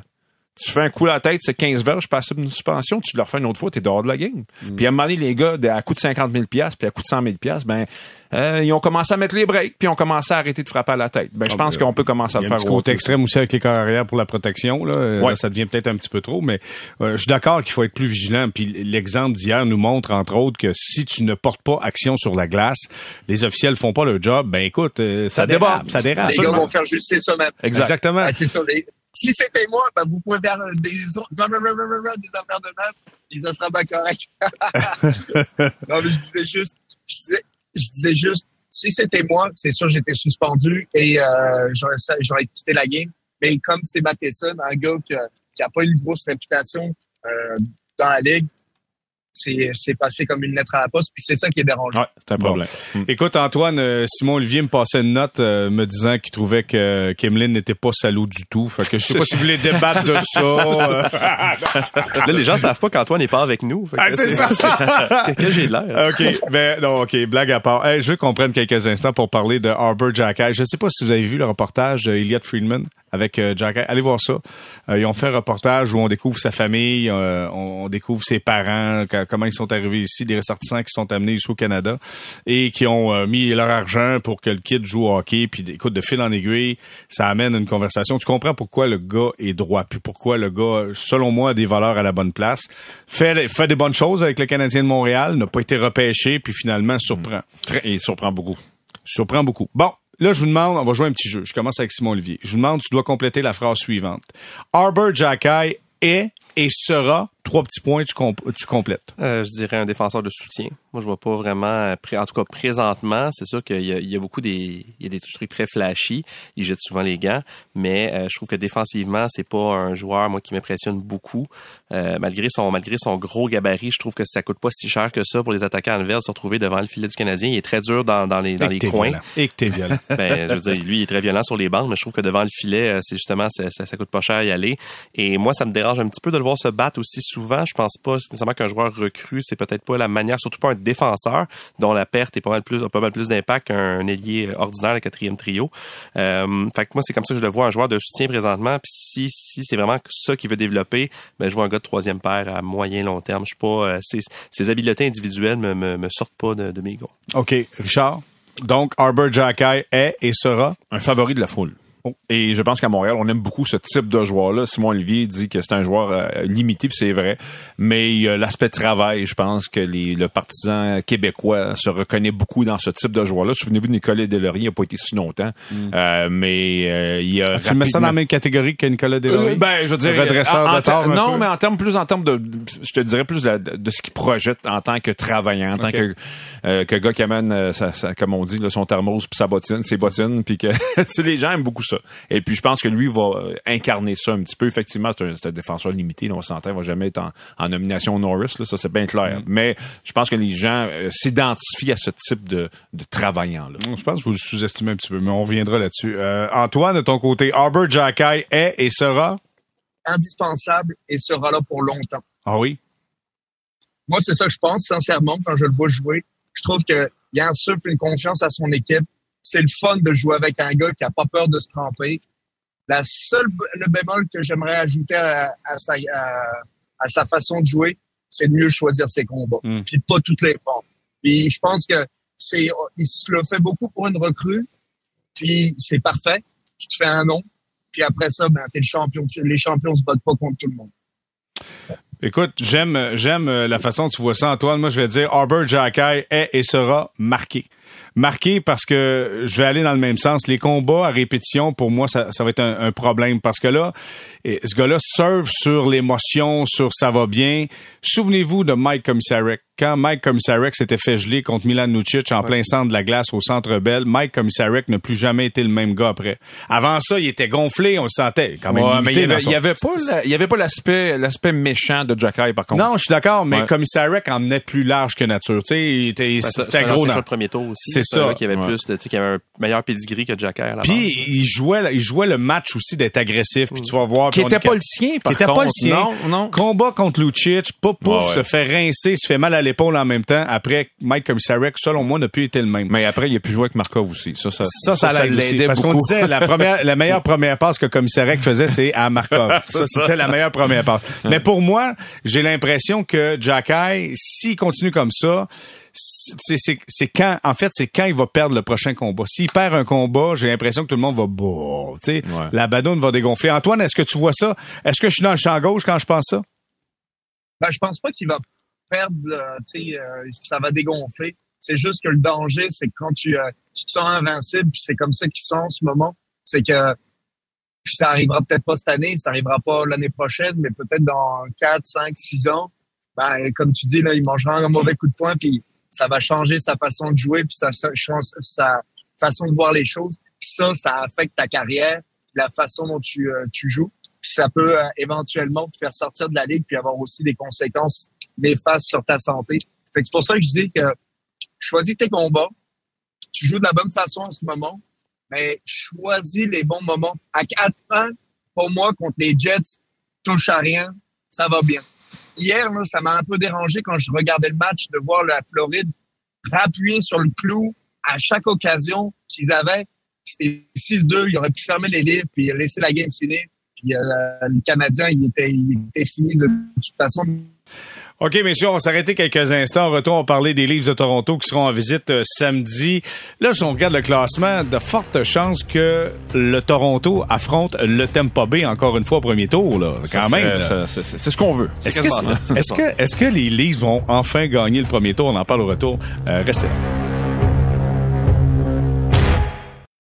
Tu fais un coup à la tête, c'est 15 verges, passe une suspension, tu le refais une autre fois, t'es dehors de la game. Mm. Puis à un moment donné, les gars, à coût de 50 000 puis à coût de 100 000 ben, euh, ils ont commencé à mettre les breaks, puis ils ont commencé à arrêter de frapper à la tête. Ben, je pense qu'on peut commencer à Il le faire. petit côté autre. extrême aussi avec les corps arrière pour la protection. Là. Euh, Ouais. là, ça devient peut-être un petit peu trop, mais euh, je suis d'accord qu'il faut être plus vigilant. Puis l'exemple d'hier nous montre, entre autres, que si tu ne portes pas action sur la glace, les officiels font pas leur job, ben écoute, euh, ça, Ça dérape. Ça dérape. Les gars vont faire juste ça même. Exact. Exactement. Ah, c'est ça. les- Si c'était moi, ben, vous pouvez faire des, des affaires de même. Et ça sera pas correct. [LAUGHS] non, mais je disais juste, je disais, je disais juste, si c'était moi, c'est sûr, j'étais suspendu et euh, j'aurais, quitté la game. Mais comme c'est Matheson, un gars qui a, qui a pas une grosse réputation euh, dans la ligue, c'est, c'est passé comme une lettre à la poste. Puis c'est ça qui est dérangeant. Ouais, c'est un problème. Écoute, Antoine, euh, Simon Olivier me passait une note euh, me disant qu'il trouvait que Kimlin n'était pas salaud du tout. Fait que je sais pas si vous voulez débattre de ça. euh. [LAUGHS] Là, les gens savent pas qu'Antoine n'est pas avec nous. Ah, c'est ça. [LAUGHS] que- que j'ai de l'air. OK. Ben, non, OK. Blague à part. Hey, je veux qu'on prenne quelques instants pour parler de Arbor Jackay. Je sais pas si vous avez vu le reportage de Elliot Friedman avec euh, Jackay. Allez voir ça. Euh, ils ont fait un reportage où on découvre sa famille, euh, on, on découvre ses parents, comment ils sont arrivés ici, des ressortissants qui sont amenés ici au Canada et qui ont euh, mis leur argent pour que le kid joue au hockey. Puis, écoute, de fil en aiguille, ça amène une conversation. Tu comprends pourquoi le gars est droit, puis pourquoi le gars, selon moi, a des valeurs à la bonne place. Fait, fait des bonnes choses avec le Canadien de Montréal, n'a pas été repêché, puis finalement surprend. Très, il surprend beaucoup. Surprend beaucoup. Bon, là, je vous demande, on va jouer un petit jeu. Je commence avec Simon Olivier. Je vous demande, tu dois compléter la phrase suivante. Arbor Jackay est et sera, trois petits points, tu, comp- tu complètes. Euh, je dirais un défenseur de soutien. Moi, je vois pas vraiment, en tout cas présentement, c'est sûr qu'il y a, il y a beaucoup des, il y a des trucs très flashy. Il jette souvent les gants, mais euh, je trouve que défensivement, c'est pas un joueur moi qui m'impressionne beaucoup. Euh, malgré son malgré son gros gabarit, je trouve que ça coûte pas si cher que ça pour les attaquants adverses se retrouver devant le filet du Canadien. Il est très dur dans, dans les dans Et les coins. violent. Et que t'es violent. [LAUGHS] Ben, je veux dire, lui, il est très violent sur les bandes, mais je trouve que devant le filet, c'est justement, ça, ça, ça coûte pas cher à y aller. Et moi, ça me dérange un petit peu de le voir se battre aussi souvent. Je pense pas nécessairement qu'un joueur recru, c'est peut-être pas la manière, surtout pas un défenseur dont la perte est pas mal plus, a pas mal plus d'impact qu'un ailier ordinaire, le quatrième trio. Euh, fait que moi, c'est comme ça que je le vois, un joueur de soutien présentement. Puis si, si c'est vraiment ça qu'il veut développer, ben, je vois un gars de troisième paire à moyen long terme. Je suis pas, euh, ses, ses habiletés individuelles me, me, me sortent pas de, de mes gars. OK. Richard? Donc, Arbor Jackay est et sera. Un favori de la foule. Et je pense qu'à Montréal, on aime beaucoup ce type de joueur-là. Simon Olivier dit que c'est un joueur euh, limité, puis c'est vrai. Mais il y a l'aspect travail. Je pense que les, le partisan québécois se reconnaît beaucoup dans ce type de joueur-là. Souvenez-vous de Nicolas Delaurier, il n'a pas été si longtemps. Euh, mais euh, il a Mm. Tu mets ça dans la rapidement- même catégorie que Nicolas Delory? Euh, ben, je veux dire, Redresseur en- en de tort, Non, peu. mais en termes plus en termes de, je te dirais plus de, de ce qu'il projette en tant que travaillant, en tant que euh, que gars qui amène, euh, sa- sa- comme on dit, là, son thermos puis sa bottine, ses bottines, puis que [LAUGHS] les gens aiment beaucoup ça. Et puis je pense que lui va euh, incarner ça un petit peu. Effectivement, c'est un, c'est un défenseur limité, là, on s'entend, il va jamais être en, en nomination Norris, là, ça c'est bien clair. Mm. Mais je pense que les gens euh, s'identifient à ce type de, de travaillant là. Je pense que vous le sous-estimez un petit peu, mais on reviendra là-dessus. Euh, Antoine, de ton côté, Arbor Jackay est et sera? Indispensable et sera là pour longtemps. Ah oui? Moi, c'est ça que je pense, sincèrement, quand je le vois jouer. Je trouve que il insuffle une confiance à son équipe. C'est le fun de jouer avec un gars qui a pas peur de se tremper. La seule, le bémol que j'aimerais ajouter à, à sa, à, à sa façon de jouer, c'est de mieux choisir ses combats. Mm. Puis pas toutes les fois. Puis je pense que c'est, il se le fait beaucoup pour une recrue. Puis c'est parfait. Tu te fais un nom. Puis après ça, ben, t'es le champion. Les champions se battent pas contre tout le monde. Écoute, j'aime j'aime euh, la façon dont tu vois ça, Antoine. Moi, je vais dire Arbor Jackay est et sera marqué. Marqué parce que je vais aller dans le même sens. Les combats à répétition, pour moi, ça, ça va être un, problème parce que là, et ce gars-là serve sur l'émotion, sur ça va bien. Souvenez-vous de Mike Commissarek. Quand Mike Commissarek s'était fait geler contre Milan Lucic en plein centre de la glace au Centre Bell, Mike Commissarek n'a plus jamais été le même gars après. Avant ça, il était gonflé, on le sentait quand même. Ouais, mais il y limité avait, dans son- il y avait pas, la- il y avait pas l'aspect, l'aspect méchant de Jacky par contre. non, je suis d'accord, mais Ouais. Commissarek en est plus large que nature. Tu sais, il était- c'est- c'était gros dans. de premier tour aussi. C'est ça. Qui avait Ouais. plus de, tu sais, qui avait un meilleur pedigree que base. Puis il jouait, il jouait le match aussi d'être agressif. Puis tu vas voir. Qui était pas le sien, par qui était pas contre. le sien. Non, non. Combat contre Lucic, pouf, pouf, Ouais, ouais. se fait rincer, se fait mal à l'épaule en même temps. Après, Mike Commissarek, selon moi, n'a plus été le même. Mais après, il a pu jouer avec Markov aussi. Ça, ça, Ça, ça, l'aidait Parce qu'on disait, la première, la meilleure première passe que Commissarek faisait, c'est à Markov. [LAUGHS] ça, c'était la meilleure première passe. Mais pour moi, j'ai l'impression que Jacky, s'il continue comme ça, c'est, c'est, c'est quand, en fait, c'est quand il va perdre le prochain combat. S'il perd un combat, j'ai l'impression que tout le monde va, tu sais, Ouais. la badoune va dégonfler. Antoine, est-ce que tu vois ça? Est-ce que je suis dans le champ gauche quand je pense ça? Ben, je pense pas qu'il va perdre, euh, euh, ça va dégonfler. C'est juste que le danger, c'est que quand tu, euh, tu te sens invincible, c'est comme ça qu'ils sont en ce moment, c'est que ça arrivera peut-être pas cette année, ça arrivera pas l'année prochaine, mais peut-être dans 4, 5, 6 ans, ben, comme tu dis, là, il mangera un mauvais coup de poing, puis ça va changer sa façon de jouer, puis sa, sa, façon de voir les choses. Puis ça, ça affecte ta carrière, la façon dont tu, tu joues. Puis ça peut éventuellement te faire sortir de la ligue, puis avoir aussi des conséquences néfastes sur ta santé. C'est pour ça que je dis que choisis tes combats, tu joues de la bonne façon en ce moment, mais choisis les bons moments. À 4 ans, pour moi, contre les Jets, touche à rien, ça va bien. Hier, là, ça m'a un peu dérangé quand je regardais le match de voir la Floride appuyer sur le clou à chaque occasion qu'ils avaient. C'était 6-2, ils auraient pu fermer les livres puis laisser la game finir. Puis euh, le Canadien, il était fini de toute façon. OK, messieurs, on va s'arrêter quelques instants. En retour, on va parler des Leafs de Toronto qui seront en visite euh, samedi. Là, si on regarde le classement, de fortes chances que le Toronto affronte le Tampa Bay encore une fois au premier tour, là. Quand Ça même. c'est- C'est c'est ce qu'on veut. Est-ce que, quasiment ça. est-ce que, est-ce que les Leafs vont enfin gagner le premier tour? On en parle au retour. Euh, restez.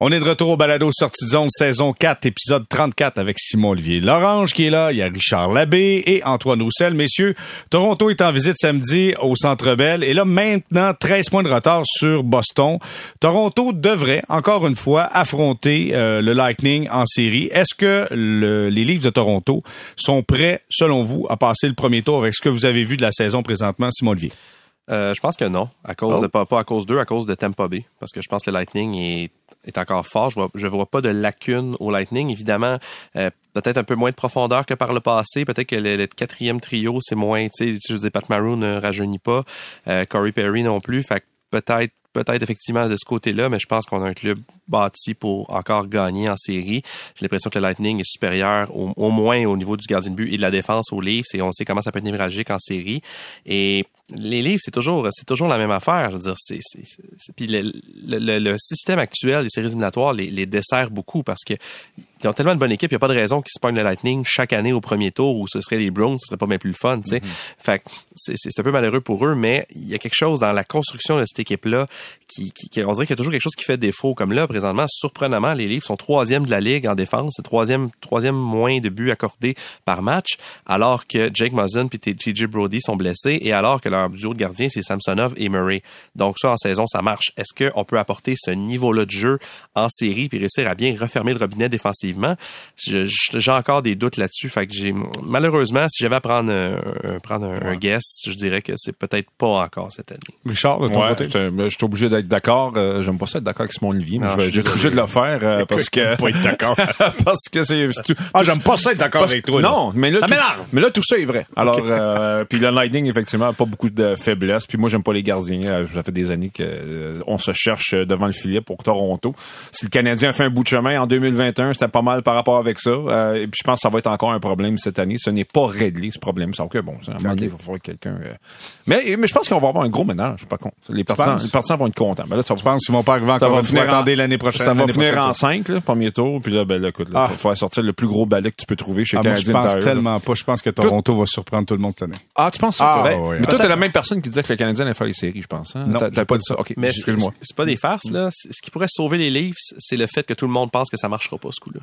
On est de retour au balado Sortie de zone, saison 4, épisode 34 avec Simon-Olivier Lorange qui est là. Il y a Richard Labbé et Antoine Roussel. Messieurs, Toronto est en visite samedi au Centre Bell. Et là, maintenant, 13 points de retard sur Boston. Toronto devrait, encore une fois, affronter euh, le Lightning en série. Est-ce que le- les Leafs de Toronto sont prêts, selon vous, à passer le premier tour avec ce que vous avez vu de la saison présentement, Simon-Olivier? Euh, je pense que non, à cause Oh. de pas, pas à cause d'eux, à cause de Tampa Bay, parce que je pense que le Lightning est, est encore fort. Je vois, je vois pas de lacune au Lightning. Évidemment, euh, peut-être un peu moins de profondeur que par le passé. Peut-être que le, le quatrième trio c'est moins, tu sais, je dis Pat Maroon ne rajeunit pas, euh, Corey Perry non plus. Fait peut-être peut-être effectivement de ce côté-là, mais je pense qu'on a un club bâti pour encore gagner en série. J'ai l'impression que le Lightning est supérieur au, au moins au niveau du gardien de but et de la défense aux Leafs et on sait comment ça peut être névralgique en série. Et les Leafs, c'est toujours c'est toujours la même affaire. Je veux dire, puis le système actuel des séries éliminatoires les, les dessert beaucoup parce que ils ont tellement de bonne équipe, il n'y a pas de raison qu'ils se pognent le Lightning chaque année au premier tour où ce serait les Browns, ce serait pas bien plus le fun, tu sais. Fait que c'est c'est un peu malheureux pour eux, mais il y a quelque chose dans la construction de cette équipe-là qui, qui, qui- on dirait qu'il y a toujours quelque chose qui fait défaut. Comme là, présentement, surprenamment, les Leafs sont troisième de la ligue en défense, c'est troisième, troisième moins de buts accordés par match, alors que Jake Muzzin puis TJ Brody sont blessés et alors que leur duo de gardiens, c'est Samsonov et Murray. Donc ça, en saison, ça marche. Est-ce qu'on peut apporter ce niveau-là de jeu en série puis réussir à bien refermer le robinet défensivement? Je- je- J'ai encore des doutes là-dessus. Fait que j'ai, malheureusement, si j'avais à prendre un, un- prendre un, un guess, je dirais que c'est peut-être pas encore cette année. Richard, de ton Ouais, côté? ben, j'étais obligé d'être d'accord. Euh, J'aime pas ça être d'accord avec Simon Olivier, mais Non, je vais je suis être obligé de le faire euh, parce que Pas être d'accord. [LAUGHS] parce que c'est Ah, j'aime pas ça être d'accord avec toi. là. Non, mais là, Ça tout, mais là tout ça est vrai. Alors, euh, puis le Lightning effectivement a pas beaucoup de faiblesse. Puis moi j'aime pas les gardiens. Euh, Ça fait des années que euh, on se cherche devant le filet pour Toronto. Si le Canadien a fait un bout de chemin en 2021, c'était pas mal par rapport avec ça. Euh, et puis je pense que ça va être encore un problème cette année. Ce n'est pas réglé ce problème. C'est que bon, à un moment donné, il va falloir que quelqu'un. euh, Mais mais je pense qu'on va avoir un gros ménage. Par contre, les partisans, les partisans vont être contents. Ben là, ça va Je pense qu'ils vont pas arriver ça encore va une fois. finir en- Attendez l'année prochaine. Ça va finir en ça. 5, là, premier tour. Puis là, ben là, écoute, il Ah. faut, sortir le plus gros balai que tu peux trouver chez Ah, moi, je pense là. tellement pas. Je pense que Toronto va surprendre tout le monde cette année. Ah, tu penses ça? Ah, ouais, ouais. mais toi, t'es la même personne qui disait que le Canadien allait faire les séries, je pense. Hein? Non, T'as- pas dit ça? OK, Mais excuse-moi. c'est- pas des farces, là. Ce qui pourrait sauver les Leafs, c'est le fait que tout le monde pense que ça marchera pas, ce coup-là.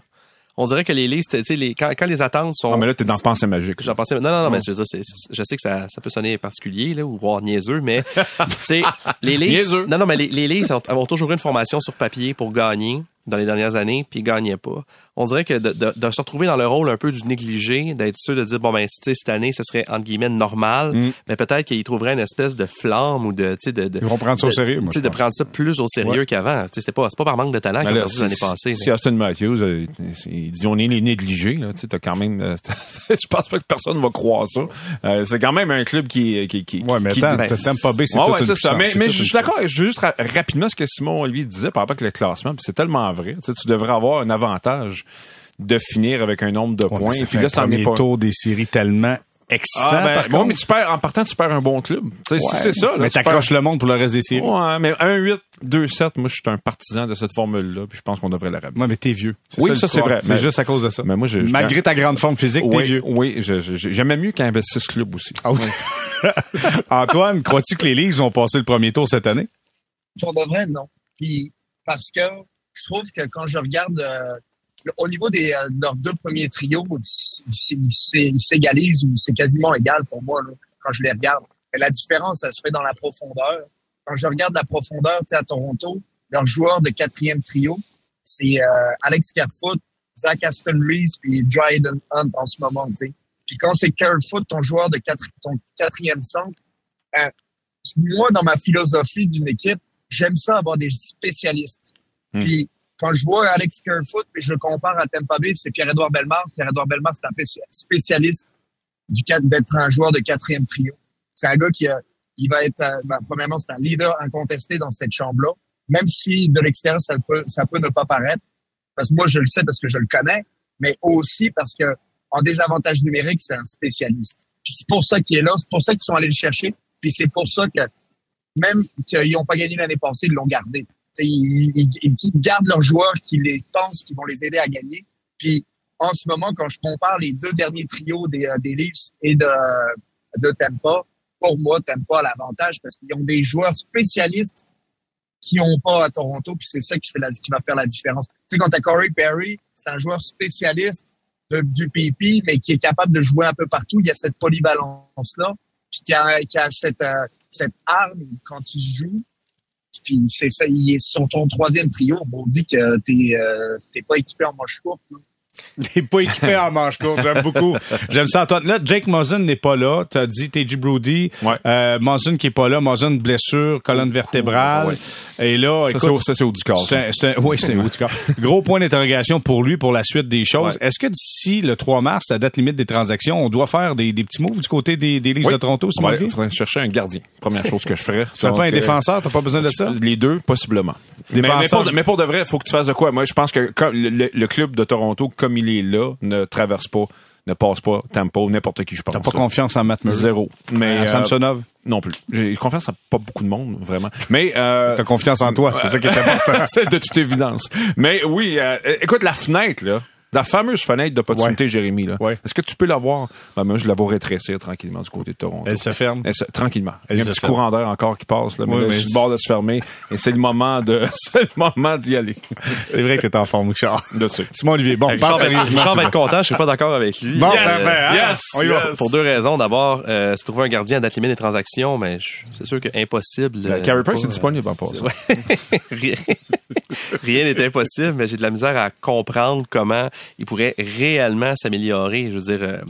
On dirait que les Leafs, tu sais, les, quand, quand les attentes sont... Ah, mais là, t'es dans pensée magique. J'en pensais. Non, non, non, mais je, je sais que ça, ça peut sonner particulier, là, ou voire niaiseux, mais, [LAUGHS] tu sais, les. Niaiseux. Non, non, mais les, les Leafs ont, ont toujours une formation sur papier pour gagner. Dans les dernières années, puis ils gagnaient pas. On dirait que de, de, de se retrouver dans le rôle un peu du négligé, d'être sûr de dire bon ben tu sais, cette année ce serait entre guillemets normal, Mm. mais peut-être qu'ils trouveraient une espèce de flamme ou de tu sais de, de Ils vont prendre ça au sérieux, moi, tu sais, je de pense. prendre ça plus au sérieux Ouais. qu'avant. Tu sais, c'était pas c'est pas par manque de talent qu'ils Mais ont perdu l'année passée. Si Austin Matthews, euh, il dit on est les négligés, là, tu sais, t'as quand même, euh, [LAUGHS] je pense pas que personne va croire ça. Euh, c'est quand même un club qui, qui, qui Ouais, mais qui- attends, ben, t'aimes pas B, c'est Ouais, ouais, ça. Mais, je suis d'accord. Je veux juste ra- rapidement ce que Simon Olivier disait par rapport avec le classement. C'est tellement vrai. Tu, sais, tu devrais avoir un avantage de finir avec un nombre de Ouais, mais points. ça Puis fait là, un ça en premier est pas. tour des séries tellement excitant, Ah, ben, par bon, contre. mais tu perds, en partant, tu perds un bon club. Tu sais, si c'est ça. Là, mais t'accroches le monde pour le reste des séries. Ouais, mais 1-8, 2-7, moi, je suis un partisan de cette formule-là, puis je pense qu'on devrait la ramener. Ouais, mais t'es vieux. Oui, ça, c'est vrai. C'est Mais- juste à cause de ça. Mais moi, je- je- Malgré ta grande forme physique, t'es Oui, vieux. oui, j'aimais mieux qu'ils investissent club aussi. Ah oui. [LAUGHS] Antoine, crois-tu que les Leafs vont passer le premier tour cette année? Pour de vrai, non. Puis parce que je trouve que quand je regarde euh, au niveau des euh, de leurs deux premiers trios, ils s'égalisent ou c'est quasiment égal pour moi là, quand je les regarde. Mais la différence, ça se fait dans la profondeur. Quand je regarde la profondeur, tu sais, à Toronto, leurs joueurs de quatrième trio, c'est euh, Alex Kerfoot, Zach Aston Reese puis Dryden Hunt en ce moment. Tu sais. Puis quand c'est Kerfoot, ton joueur de quatre, ton quatrième centre, euh, moi, dans ma philosophie d'une équipe, j'aime ça avoir des spécialistes. Hmm. Puis quand je vois Alex Kerfoot et je le compare à Tampa Bay, c'est Pierre-Edouard Bellemare. Pierre-Edouard Bellemare, c'est un spéci- spécialiste du d'être un joueur de quatrième trio. C'est un gars qui a, il va être, euh, ben, premièrement, c'est un leader incontesté dans cette chambre-là, même si de l'extérieur, ça peut, ça peut ne pas paraître. Parce que moi, je le sais parce que je le connais, mais aussi parce que en désavantage numérique, c'est un spécialiste. Puis c'est pour ça qu'il est là, c'est pour ça qu'ils sont allés le chercher, puis c'est pour ça que même qu'ils n'ont pas gagné l'année passée, ils l'ont gardé. Ils, ils, gardent leurs joueurs qui les pensent qu'ils vont les aider à gagner. Puis en ce moment, quand je compare les deux derniers trios des, euh, des Leafs et de, de Tampa, pour moi, Tampa a l'avantage parce qu'ils ont des joueurs spécialistes qui n'ont pas à Toronto, puis c'est ça qui, fait la, qui va faire la différence. Tu sais, quand tu as Corey Perry, c'est un joueur spécialiste du PP, mais qui est capable de jouer un peu partout. Il y a cette polyvalence-là, puis qui a, qui a cette, euh, cette arme quand il joue. Puis c'est ça, il est sur ton troisième trio. On dit que t'es euh, pas équipé en manche courte. là. T'es pas équipé en manche courte, j'aime beaucoup. J'aime ça, Antoine. Là, Jake Muzzin n'est pas là. T'as dit TJ Brody. Ouais. Euh, Muzzin qui est pas là. Muzzin, blessure, colonne vertébrale. Et là, Ça, écoute, c'est au- ça, c'est au du corps. c'est oui, haut du corps. [LAUGHS] Gros point d'interrogation pour lui pour la suite des choses. Ouais. Est-ce que d'ici le 3 mars, la date limite des transactions, on doit faire des, des petits moves du côté des, des Leafs Oui. de Toronto, On Simon va aller- faudrait chercher un gardien. Première chose que je ferais. Tu fais pas un défenseur, t'as pas besoin de ça? Les deux, possiblement. Mais, pour, mais pour de vrai, il faut que tu fasses de quoi? Moi, je pense que le- le club de Toronto, comme il est là, ne traverse pas, ne passe pas Tampa ou n'importe qui, je pense. T'as pas confiance en Matt Murray? Zéro. Mais À euh, Samsonov? non plus. J'ai confiance en pas beaucoup de monde, vraiment. Mais euh, T'as confiance en toi, c'est ça qui est [LAUGHS] important. c'est de toute évidence. Mais oui, euh, écoute, la fenêtre, là, la fameuse fenêtre d'opportunité, Jérémy, là, Ouais. est-ce que tu peux la voir? Ben, moi, je la vois rétrécir tranquillement du côté de Toronto. Elle se ferme. Elle se- tranquillement. Elle Il y a un petit ferme. courant d'air encore qui passe, là, mais Oui, là, mais c'est c'est- le bord de se fermer. Et c'est le moment de, [LAUGHS] c'est le moment d'y aller. C'est vrai que t'es en forme, Richard. Dessus. Simon Olivier, bon, Richard, parle va- sérieusement. Richard va être content, je suis pas d'accord avec lui. Bon, Euh, ben, ben, hein, yes, on y va. yes. Pour deux raisons. D'abord, euh, se trouver un gardien à date limite des transactions, mais je- c'est sûr que impossible. euh, Carey Price pas, est disponible en passant. [LAUGHS] [LAUGHS] Rien n'est impossible, mais j'ai de la misère à comprendre comment il pourrait réellement s'améliorer, je veux dire, euh,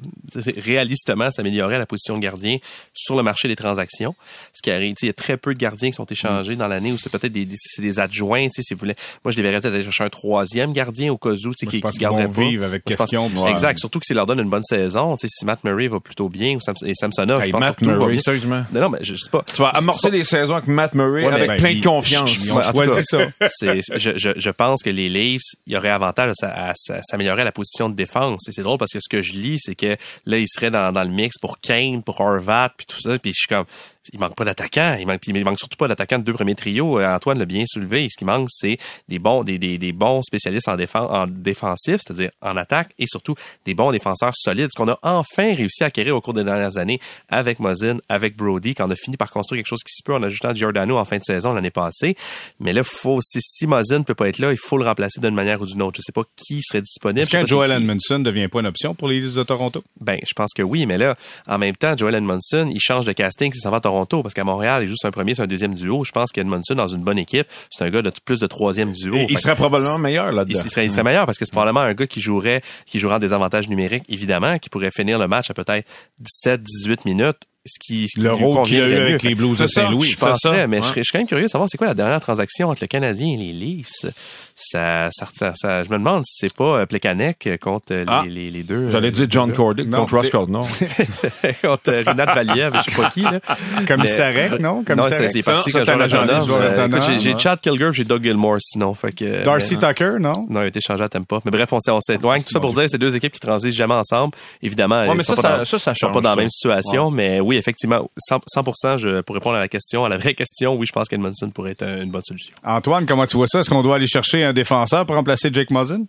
réalistement s'améliorer à la position de gardien sur le marché des transactions. Ce qui arrive, il y a très peu de gardiens qui sont échangés dans l'année ou c'est peut-être des, des- c'est des adjoints, si vous voulez. Moi, je les verrais peut-être aller chercher un troisième gardien au cas où, tu sais, qui, je qui garderait pas. vivre avec Moi, je pense- question. Ouais. Exact, surtout que s'il leur donne une bonne saison, tu sais, si Matt Murray va plutôt bien ou Sam- et Samsonov, Hey, je pense Matt surtout Murray, sérieusement. Non, non, mais je, je sais pas. Tu vas amorcer les saisons avec Matt Murray Ouais, avec ben, plein de confiance. en tout cas, ça. [LAUGHS] je, je, je pense que les Leafs, il y aurait avantage à, à- à s'améliorer à la position de défense. Et c'est drôle parce que ce que je lis, c'est que là, ils seraient dans, dans le mix pour Kane, pour Horvat, puis tout ça. Puis je suis comme, il manque pas d'attaquants. Il manque, il manque surtout pas d'attaquants de deux premiers trios. Euh, Antoine l'a bien soulevé. Ce qui manque, c'est des bons, des, des, des bons spécialistes en, défense, en défensif, c'est-à-dire en attaque, et surtout des bons défenseurs solides. Ce qu'on a enfin réussi à acquérir au cours des dernières années avec Mozin, avec Brody, quand on a fini par construire quelque chose qui se peut en ajoutant Giordano en fin de saison l'année passée. Mais là, faut, si, si Mozin peut pas être là, il faut le remplacer d'une manière ou d'une autre. Je sais pas qui serait disponible. Est-ce c'est Joel. Edmondson devient pas une option pour les Leafs de Toronto? Ben, je pense que oui, mais là, en même temps, Joel Edmondson, il change de casting s'en va à Toronto. Toronto, parce qu'à Montréal, il est juste un premier, c'est un deuxième duo. Je pense qu'Edmondson, dans une bonne équipe, c'est un gars de plus de troisième duo. Et il serait probablement meilleur il, là-dedans. il serait, il serait meilleur parce que c'est probablement un gars qui jouerait, qui jouera en désavantage numérique, évidemment, qui pourrait finir le match à peut-être 17, 18 minutes. Ce qui, ce qui Le rôle qu'il a eu avec les Blues de Saint-Louis. Je penserais, mais je, Ouais. serais, je suis quand même curieux de savoir c'est quoi la dernière transaction entre le Canadien et les Leafs. Ça, ça, ça, ça- je me demande si c'est pas euh, Plekanec contre euh, les, Ah. les, les deux. J'allais euh, dire John Cordick Non, contre Ross Caldwell. [LAUGHS] contre euh, Rinat Valiev, je sais pas qui. Là. Commissarek, non? Non, Commissarek. c'est c'est Ça, parti un je Euh, j'ai- Chad Kilger, j'ai Doug Gilmore sinon. Fait que, Darcy mais- Tucker, non? Non, il a été changé à Tampa. Mais bref, on s'est, on s'est éloigné. Tout ça pour dire, c'est deux équipes qui transigent jamais ensemble. Évidemment, mais ils sont ça, pas ça- dans, pas la même situation. Mais oui, effectivement, 100%, 100% je, pour répondre à la question, à la vraie question, oui, je pense qu'Edmondson pourrait être un- une bonne solution. Antoine, comment tu vois ça? Est-ce qu'on doit aller chercher un défenseur pour remplacer Jake Muzzin?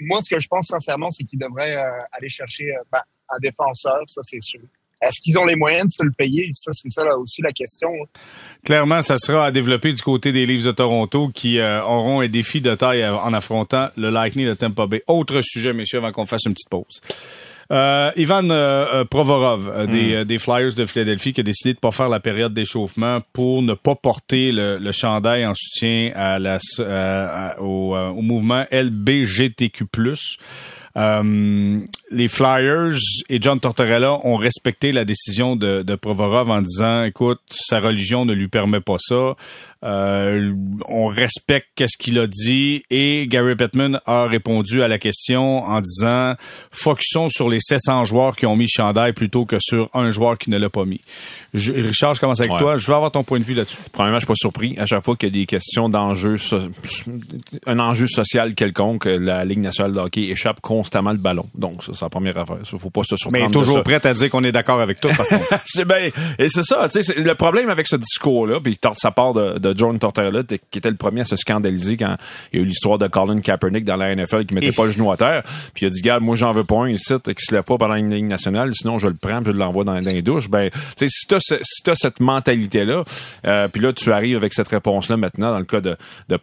Moi, ce que je pense sincèrement, c'est qu'ils devraient euh, aller chercher euh, ben, un défenseur, ça c'est sûr. Est-ce qu'ils ont les moyens de se le payer? Ça, c'est ça là, aussi la question. Clairement, ça sera à développer du côté des Leafs de Toronto qui euh, auront un défi de taille en affrontant le Lightning de Tampa Bay. Autre sujet, messieurs, avant qu'on fasse une petite pause. Euh, Ivan euh, euh, Provorov euh, des, euh, des Flyers de Philadelphie qui a décidé de pas faire la période d'échauffement pour ne pas porter le, le chandail en soutien à la, euh, à- au, euh, au mouvement LBGTQ+. Euh, les Flyers et John Tortorella ont respecté la décision de, de Provorov en disant, écoute, sa religion ne lui permet pas ça. Euh, on respecte qu'est-ce qu'il a dit et Gary Bettman a répondu à la question en disant focusons sur les 700 joueurs qui ont mis chandail plutôt que sur un joueur qui ne l'a pas mis. Je- Richard, je commence avec Ouais. toi. Je veux avoir ton point de vue là-dessus. Premièrement, je suis pas surpris. À chaque fois qu'il y a des questions d'enjeux, so- un enjeu social quelconque, la Ligue nationale de hockey échappe constamment le ballon. Donc, ça, c'est la première affaire. Il faut pas se surprendre. Mais toujours prêt à dire qu'on est d'accord avec tout. Par contre. [LAUGHS] c'est ben, et c'est ça, tu sais, le problème avec ce discours-là, puis ça part de, de Jordan Tortorella, qui était le premier à se scandaliser quand il y a eu l'histoire de Colin Kaepernick dans la NFL qui mettait Et- pas le genou à terre, puis il a dit, gars, moi j'en veux pas un ici, qui se lève pas pendant une ligne nationale, sinon je le prends, puis je l'envoie dans, dans les douches. Ben, tu sais, si t'as ce- si t'as cette mentalité-là, euh, puis là tu arrives avec cette réponse-là maintenant dans le cas de, de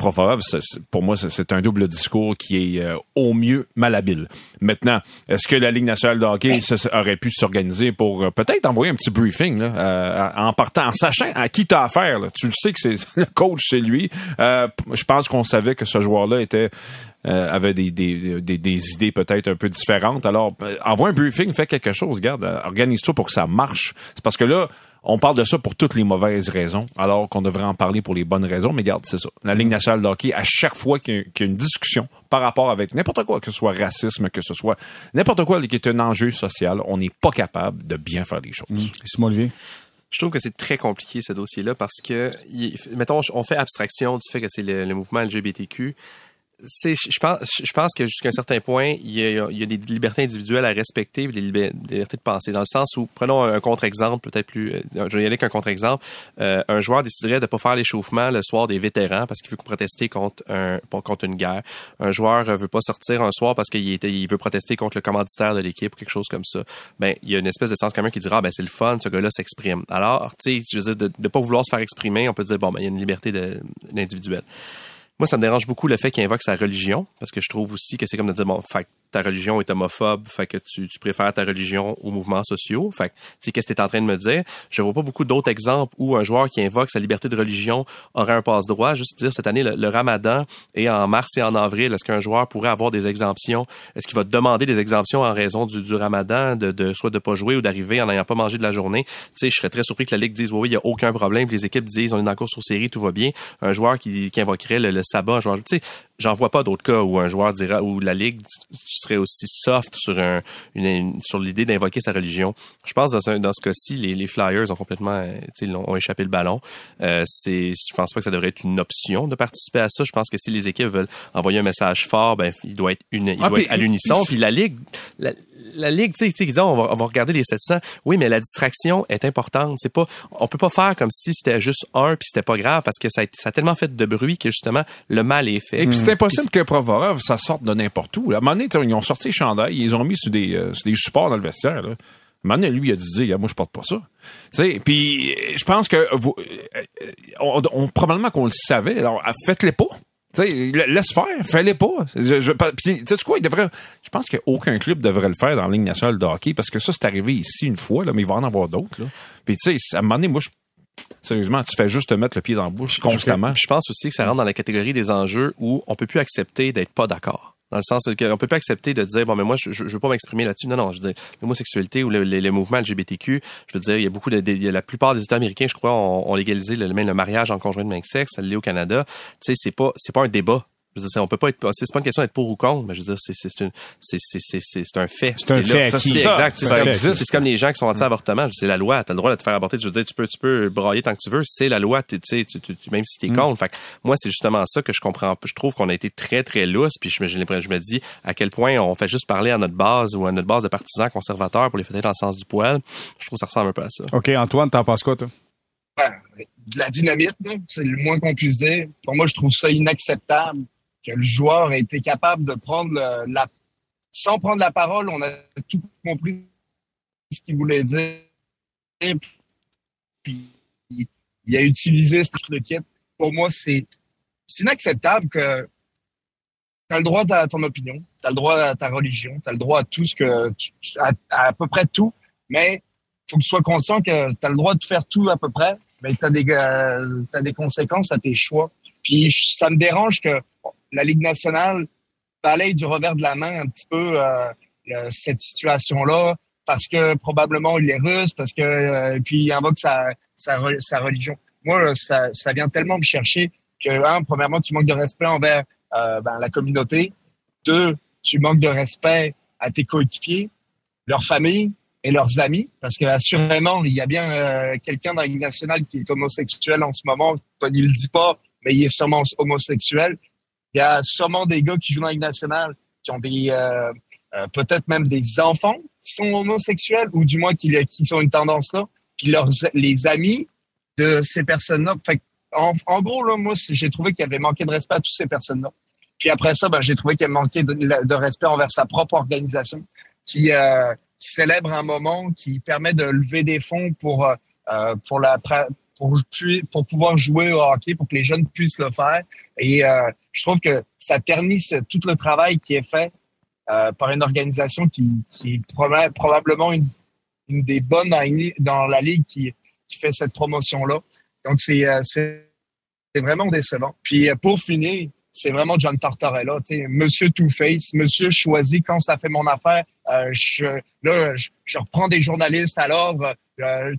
pour moi c'est- c'est un double discours qui est euh, au mieux malhabile. Maintenant, est-ce que la Ligue nationale de hockey aurait pu s'organiser pour euh, peut-être envoyer un petit briefing là, euh, en partant, en sachant à qui t'as affaire. Là. Tu le sais que c'est [LAUGHS] le coach, c'est lui. Euh, je pense qu'on savait que ce joueur-là était euh, avait des, des, des, des idées peut-être un peu différentes. Alors, euh, envoie un briefing, fais quelque chose, garde, euh, organise-toi pour que ça marche. C'est parce que là, on parle de ça pour toutes les mauvaises raisons, alors qu'on devrait en parler pour les bonnes raisons. Mais garde, c'est ça. La Ligue nationale de hockey, à chaque fois qu'il y, a- qu'il y a une discussion par rapport avec n'importe quoi, que ce soit racisme, que ce soit n'importe quoi qui est un enjeu social, on n'est pas capable de bien faire les choses. Simon Olivier? Je trouve que c'est très compliqué ce dossier-là parce que, mettons, on fait abstraction du fait que c'est le, le mouvement LGBTQ. C'est, je pense, je pense que jusqu'à un certain point, il y, a, il y a des libertés individuelles à respecter, et des libertés de penser. Dans le sens où, prenons un contre-exemple, peut-être plus, euh, je vais y aller avec un contre-exemple. Euh, un joueur déciderait de pas faire l'échauffement le soir des vétérans parce qu'il veut protester contre un contre une guerre. Un joueur euh, veut pas sortir un soir parce qu'il veut protester contre le commanditaire de l'équipe ou quelque chose comme ça. Ben, il y a une espèce de sens commun qui dira, ah, ben c'est le fun, ce gars-là s'exprime. Alors, tu sais, je veux dire, de, de pas vouloir se faire exprimer, on peut dire, bon, ben il y a une liberté de, d'individuelle. Moi, ça me dérange beaucoup le fait qu'il invoque sa religion, parce que je trouve aussi que c'est comme de dire, bon, fait ta religion est homophobe, fait que tu, préfères ta religion aux mouvements sociaux. Fait que, tu qu'est-ce que tu en train de me dire? Je vois pas beaucoup d'autres exemples où un joueur qui invoque sa liberté de religion aurait un passe-droit. Juste dire, cette année, le, ramadan est en mars et en avril. Est-ce qu'un joueur pourrait avoir des exemptions? Est-ce qu'il va demander des exemptions en raison du, ramadan, de, de soit de pas jouer ou d'arriver en n'ayant pas mangé de la journée? Tu sais, je serais très surpris que la Ligue dise, oui, oui, il y a aucun problème. Que les équipes disent, on est la course aux séries, tout va bien. Un joueur qui, qui invoquerait le, le sabbat, un joueur, tu sais, j'en vois pas d'autres cas où un joueur dira, où la Ligue serait aussi soft sur un, une, une- sur l'idée d'invoquer sa religion. Je pense dans ce, dans ce cas-ci, les, les Flyers ont complètement, euh, tu sais, ont, ont échappé le ballon. Euh, c'est, je pense pas que ça devrait être une option de participer à ça. Je pense que si les équipes veulent envoyer un message fort, ben il doit être une, il Ah, doit puis- être à l'unisson. Puis la Ligue, la, la Ligue, tu sais, dit, on va, on va regarder les 700. Oui, mais la distraction est importante. C'est pas, on peut pas faire comme si c'était juste un puis c'était pas grave parce que ça a, ça a tellement fait de bruit que justement le mal est fait. Et puis c'est impossible que Provorov, ça sorte de n'importe où. À un moment donné, ils ont sorti les chandails, ils les ont mis sur des, euh, sur des supports dans le vestiaire. Là. À un moment donné, lui, il a dû dire, moi, je porte pas ça. Tu sais, puis je pense que vous, euh, euh, on, on- probablement qu'on le savait. Alors, faites-les pas. Tu sais, la- laisse faire, fais-les pas. Je, je, puis, tu sais quoi, il devrait, je pense qu'aucun club devrait le faire dans la Ligue nationale de hockey parce que ça, c'est arrivé ici une fois, là, mais il va en avoir d'autres. Puis, tu sais, à un moment donné, moi, je Sérieusement, tu fais juste te mettre le pied dans la bouche constamment. Je pense aussi que ça rentre dans la catégorie des enjeux où on peut plus accepter d'être pas d'accord. Dans le sens qu'on peut pas accepter de dire bon mais moi je, je, veux pas m'exprimer là-dessus. Non non, je veux dire l'homosexualité ou le, le, mouvement LGBTQ, je veux dire il y a beaucoup de, de la plupart des États américains, je crois, ont, ont légalisé le, le mariage en conjoint de même sexe. Ça l'est au Canada. Tu sais c'est pas c'est pas un débat je veux dire, on peut pas être, c'est pas une question d'être pour ou contre, mais je veux dire, c'est, c'est, une, c'est, c'est, c'est, c'est un fait. C'est un fait. C'est exact. C'est comme, les gens qui sont anti-avortement. C'est la loi. T'as le droit de te faire avorter. Je veux dire, tu peux, tu peux brailler tant que tu veux. C'est la loi. Tu sais, même si t'es mm. contre. Fait moi, c'est justement ça que je comprends. Je trouve qu'on a été très, très lousse. Puis je me, je me dis à quel point on fait juste parler à notre base ou à notre base de partisans conservateurs pour les faire dans le sens du poil. Je trouve que ça ressemble un peu à ça. OK. Antoine, t'en penses quoi, toi? Ben, de la dynamite, c'est le moins qu'on puisse dire. Pour moi, je trouve ça inacceptable le joueur a été capable de prendre la sans prendre la parole, on a tout compris ce qu'il voulait dire. Puis il a utilisé ce kit. Pour moi, c'est inacceptable que tu as le droit à ton opinion, tu as le droit à ta religion, tu as le droit à tout ce que à, à, peu près tout, mais faut que tu sois conscient que tu as le droit de faire tout à peu près, mais tu as des euh, as des conséquences à tes choix. Puis ça me dérange que la Ligue nationale balaye du revers de la main un petit peu euh, cette situation-là parce que probablement il est russe, parce que euh, puis il invoque sa, sa, sa religion. Moi, ça, ça vient tellement me chercher que, un, premièrement, tu manques de respect envers euh, ben, la communauté. Deux, tu manques de respect à tes coéquipiers, leurs familles et leurs amis, parce que assurément, il y a bien euh, quelqu'un dans la Ligue nationale qui est homosexuel en ce moment. Il le dit pas, mais il est sûrement homosexuel. Il y a sûrement des gars qui jouent dans la Ligue nationale qui ont des euh, euh, peut-être même des enfants qui sont homosexuels ou du moins qui, qui ont une tendance là. Puis leurs les amis de ces personnes-là. Fait en, en, gros là, moi j'ai trouvé qu'il y avait manqué de respect à toutes ces personnes-là. Puis après ça, ben, j'ai trouvé qu'il avait manqué de, de, respect envers sa propre organisation qui, euh, qui célèbre un moment qui permet de lever des fonds pour euh, pour la pour, pour pouvoir jouer au hockey, pour que les jeunes puissent le faire. Et euh, je trouve que ça ternisse tout le travail qui est fait euh, par une organisation qui, qui est probablement une, une des bonnes dans, la ligue qui, qui fait cette promotion-là. Donc, c'est euh, vraiment décevant. Puis, euh, pour finir, c'est vraiment John sais, Monsieur Two-Face, Monsieur choisi quand ça fait mon affaire. Je, là, je, reprends des journalistes l'ordre, euh,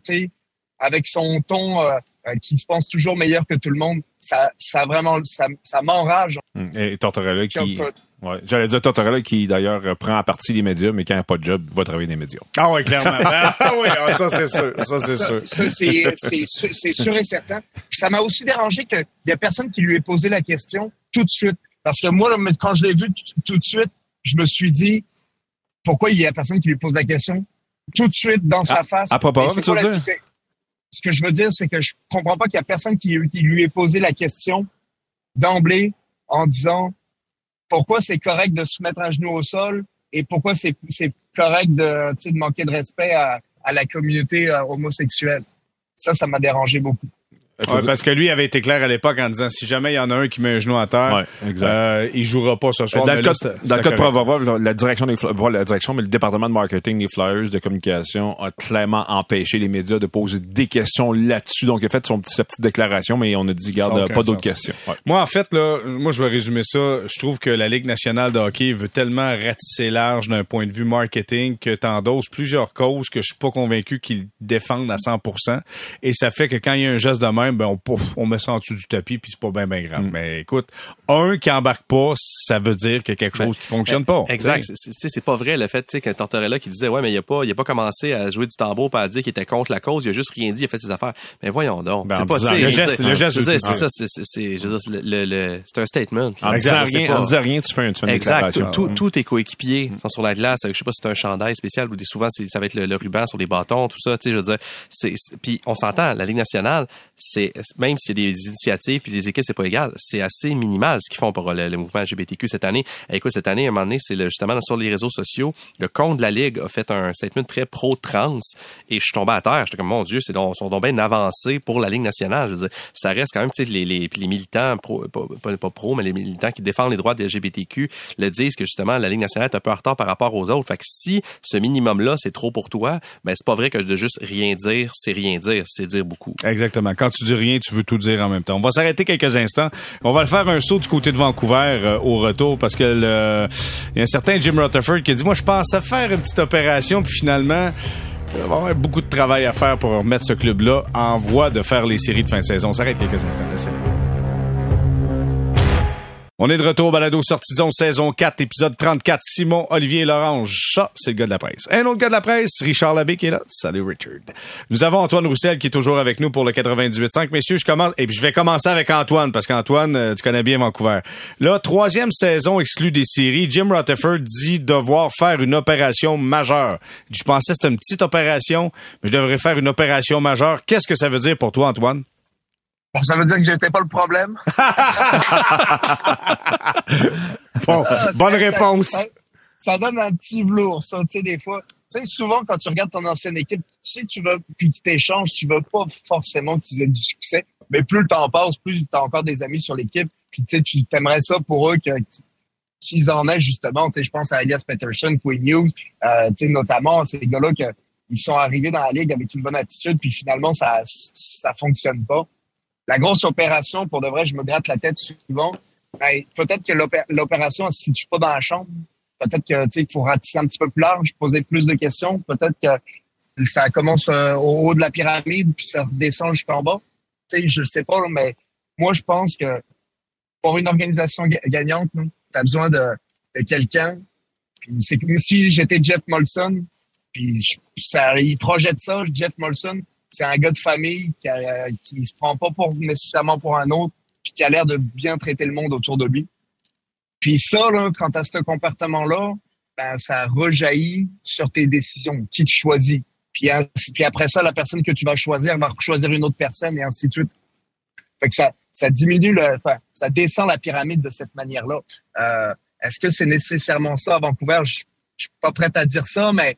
avec son ton euh, euh, qui se pense toujours meilleur que tout le monde, ça, ça vraiment, ça, ça m'enrage. Hum, et Tortorella qui, ouais, j'allais dire Tortorella qui d'ailleurs prend à partie les médias, mais qui n'a pas de job, va travailler dans les médias. Ah oui, clairement. [LAUGHS] ah oui, ah, ça c'est sûr, ça c'est sûr. c'est sûr et certain. ça m'a aussi dérangé qu'il y a personne qui lui ait posé la question tout de suite, parce que moi, quand je l'ai vu tout de suite, je me suis dit pourquoi il y a personne qui lui pose la question tout de suite dans sa face? À propos, tu veux dire? Ce que je veux dire, c'est que je comprends pas qu'il y a personne qui, lui ait posé la question d'emblée en disant pourquoi c'est correct de se mettre un genou au sol et pourquoi c'est correct de, manquer de respect à, à la communauté euh, homosexuelle. Ça, ça m'a dérangé beaucoup. Ouais, parce que lui avait été clair à l'époque en disant si jamais il y en a un qui met un genou à terre, ouais, euh, il jouera pas ce soir. Dans le cas, dans le cas de la direction des la direction, mais le département de marketing des Flyers de communication a clairement empêché les médias de poser des questions là-dessus. Donc il a fait son sa petite déclaration, mais on a dit garde pas d'autres questions. Ouais. Moi en fait là, moi je vais résumer ça. Je trouve que la Ligue nationale de hockey veut tellement ratisser large d'un point de vue marketing que t'endosses plusieurs causes que je suis pas convaincu qu'ils défendent à 100%. Et ça fait que quand il y a un geste de même ben on, pouf, on met ça en dessous du tapis, puis c'est pas bien, bien grave. Mm. Mais écoute, un qui embarque pas, ça veut dire qu'il y a quelque ben, chose qui fonctionne pas. Exact. C'est pas vrai le fait qu'un Tortorella qui disait ouais mais il a pas il a pas commencé à jouer du tambour pas à dire qu'il était contre la cause, il a juste rien dit, il a fait ses affaires. Mais voyons donc, ben, c'est pas le geste, le geste c'est ça c'est un statement. En disant rien, en disant rien, tu fais, une, Exact. Tous tes coéquipiers sont sur la glace, je sais pas si c'est un chandail spécial ou souvent ça va être le, ruban sur les bâtons, tout ça, tu sais je veux dire c'est puis on s'entend la Ligue nationale, c'est même s'il y des initiatives puis des équipes, c'est pas égal. C'est assez minimal ce qu'ils font pour le, mouvement LGBTQ cette année. Écoute, cette année, à un moment donné, c'est justement sur les réseaux sociaux, le compte de la Ligue a fait un statement très pro-trans et je suis tombé à terre. J'étais comme, mon Dieu, c'est donc, sont donc bien avancés pour la Ligue nationale. Je veux dire, ça reste quand même, tu sais, les, les, les militants, pro, pas, pas, pro, mais les militants qui défendent les droits des LGBTQ le disent que justement, la Ligue nationale est un peu en retard par rapport aux autres. Fait que si ce minimum-là, c'est trop pour toi, ben c'est pas vrai que de juste rien dire, c'est rien dire, c'est dire beaucoup. Exactement. Quand tu dis rien, tu veux tout dire en même temps. On va s'arrêter quelques instants. On va le faire un saut du côté de Vancouver euh, au retour parce que il y a un certain Jim Rutherford qui a dit, moi, je pensais faire une petite opération, puis finalement, il va avoir beaucoup de travail à faire pour remettre ce club-là en voie de faire les séries de fin de saison. On s'arrête quelques instants. On est de retour au balado Sortison, saison 4, épisode 34. Simon, Olivier Lorange. Ça, c'est le gars de la presse. Un autre gars de la presse, Richard Labbé qui est là. Salut, Richard. Nous avons Antoine Roussel qui est toujours avec nous pour le 98.5. Messieurs, je commence, et puis je vais commencer avec Antoine parce qu'Antoine, euh, tu connais bien Vancouver. Là, troisième saison exclue des séries. Jim Rutherford dit devoir faire une opération majeure. Je pensais que c'était une petite opération, mais je devrais faire une opération majeure. Qu'est-ce que ça veut dire pour toi, Antoine? Bon, ça veut dire que j'étais pas le problème? [LAUGHS] bon, ah, bonne réponse. Ça, donne un petit velours, ça, tu sais, des fois. Tu sais, souvent, quand tu regardes ton ancienne équipe, tu sais, tu veux, puis tu t'échanges, tu veux pas forcément qu'ils aient du succès. Mais plus le temps passe, plus tu as encore des amis sur l'équipe. Puis, tu sais, tu t'aimerais ça pour eux qu'ils en aient, justement. Tu sais, je pense à Elias Peterson, Quinn Hughes, euh, tu sais, notamment, ces gars-là qui ils sont arrivés dans la ligue avec une bonne attitude, puis finalement, ça, ça fonctionne pas la grosse opération, pour de vrai, je me gratte la tête souvent. Ben, peut-être que l'opération ne se situe pas dans la chambre. Peut-être que il faut ratisser un petit peu plus large, poser plus de questions. Peut-être que ça commence euh, au haut de la pyramide, puis ça redescend jusqu'en bas. sais, je sais pas, mais moi, je pense que pour une organisation gagnante, tu as besoin de, quelqu'un. C'est comme si j'étais Jeff Molson, puis ça, il projette ça, Jeff Molson c'est un gars de famille qui, a, qui se prend pas pour nécessairement pour un autre, puis qui a l'air de bien traiter le monde autour de lui. Puis ça, là, quand tu as ce comportement-là, ben, ça rejaillit sur tes décisions, qui tu choisis. Puis, puis après ça, la personne que tu vas choisir va choisir une autre personne et ainsi de suite. Fait que ça, ça diminue le, enfin, ça descend la pyramide de cette manière-là. Euh, Est-ce que c'est nécessairement ça à Vancouver? Je, je suis pas prêt à dire ça, mais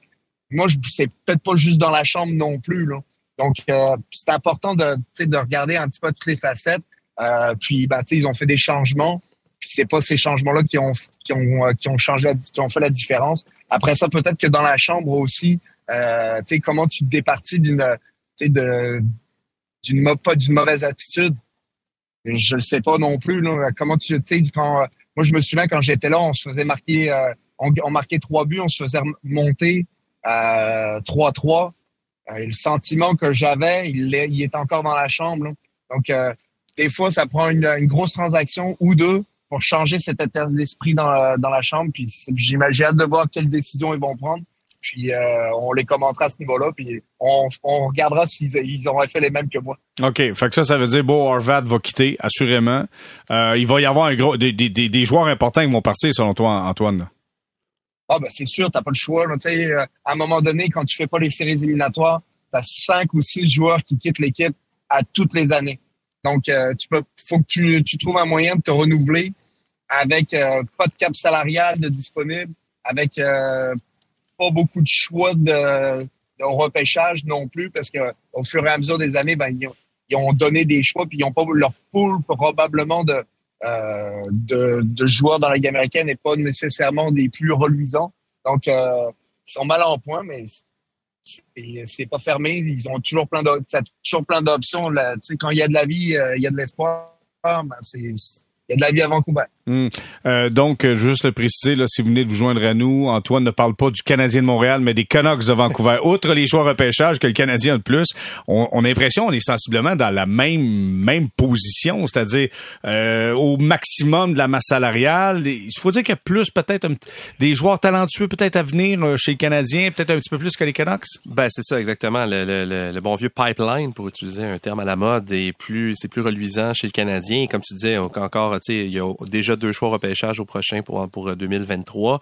moi, c'est peut-être pas juste dans la chambre non plus. Là. Donc, euh, c'est important de, de regarder un petit peu toutes les facettes. Euh, puis, ben, ils ont fait des changements. Puis, c'est pas ces changements-là qui ont, qui ont, euh, qui ont changé, qui ont fait la différence. Après ça, peut-être que dans la chambre aussi, euh, comment tu te départis d'une, d'une, pas d'une mauvaise attitude. Je le sais pas non plus, là. Comment tu, sais, quand, moi, je me souviens quand j'étais là, on se faisait marquer, on, marquait trois buts, on se faisait monter, 3-3 euh, le sentiment que j'avais, il, il, est encore dans la chambre. Donc, euh, des fois, ça prend une, grosse transaction ou deux pour changer cet état d'esprit dans, dans la chambre. Puis j'imagine hâte de voir quelles décisions ils vont prendre. Puis euh, on les commentera à ce niveau-là. Puis on, on regardera s'ils ils auraient fait les mêmes que moi. OK. Fait que ça, ça veut dire Beau Horvat va quitter, assurément. Euh, il va y avoir un gros des, des, des, joueurs importants qui vont partir, selon toi, Antoine. Ah, ben, c'est sûr, t'as pas le choix. Euh, à un moment donné, quand tu fais pas les séries éliminatoires, tu as cinq ou six joueurs qui quittent l'équipe à toutes les années. Donc, euh, tu peux, faut que tu, tu, trouves un moyen de te renouveler avec euh, pas de cap salarial de disponible, avec pas beaucoup de choix de, repêchage non plus, parce que au fur et à mesure des années, ben, ils, ont, donné des choix, puis ils ont pas leur pool probablement de, euh, de, de, joueurs dans la Ligue américaine n'est pas nécessairement des plus reluisants. Donc, euh, ils sont mal en point, mais c'est pas fermé. Ils ont toujours plein d'options. Tu sais, quand il y a de la vie, euh, il y a de l'espoir. Ben, c'est y a de la vie à Vancouver. Hmm. Euh, donc, euh, juste le préciser, là, si vous venez de vous joindre à nous, Antoine ne parle pas du Canadien de Montréal, mais des Canucks de Vancouver. [LAUGHS] Outre les choix repêchage que le Canadien a de plus, on, on a l'impression qu'on est sensiblement dans la même même position, c'est-à-dire euh, au maximum de la masse salariale. Il faut dire qu'il y a plus peut-être des joueurs talentueux peut-être à venir euh, chez les Canadiens, peut-être un petit peu plus que les Canucks? Ben c'est ça exactement. Le, le, le, bon vieux pipeline, pour utiliser un terme à la mode, est plus c'est plus reluisant chez le Canadien. Comme tu disais, encore, tu sais, il y a déjà déjà deux choix au repêchage au prochain pour, pour 2023.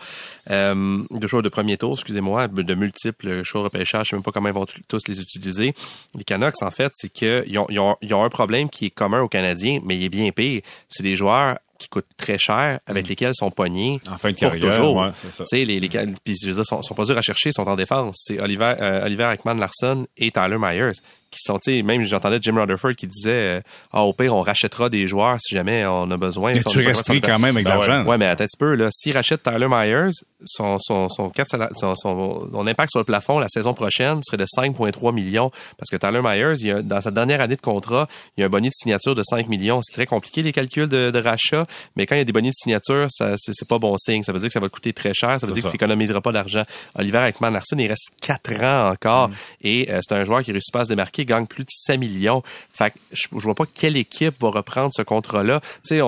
Euh, deux choix de premier tour, excusez-moi, de multiples choix au repêchage. Je sais même pas comment ils vont tous les utiliser. Les Canucks, en fait, c'est qu'ils ont, ils ont, ils ont un problème qui est commun aux Canadiens, mais il est bien pire. C'est des joueurs qui coûtent très cher, avec mm. lesquels sont pognés en fin de carrière. Toujours. Ouais, c'est ça. les, les, puis, je veux dire, sont, sont pas durs à chercher, sont en défense. C'est Oliver, euh, Oliver Ekman Larson et Tyler Myers qui sont, tu sais, même j'entendais Jim Rutherford qui disait, euh, ah, au pire, on rachètera des joueurs si jamais on a besoin. Mais tu restes quand même avec ben l'argent. Ouais. mais attends un petit peu, là. S'il rachète Tyler Myers, son, son, son, son, son, impact sur le plafond la saison prochaine serait de 5,3 millions. Parce que Tyler Myers, il a, dans sa dernière année de contrat, il y a un bonus de signature de 5 millions. C'est très compliqué, les calculs de, de, rachat. Mais quand il y a des bonus de signature, ça, c'est, pas bon signe. Ça veut dire que ça va coûter très cher. Ça veut dire que tu économiseras pas d'argent. Oliver Ekman Larson, il reste 4 ans encore. Mm. Et euh, c'est un joueur qui réussit pas à se démarquer, gagne plus de 5 millions. Fait je, vois pas quelle équipe va reprendre ce contrat-là. C'est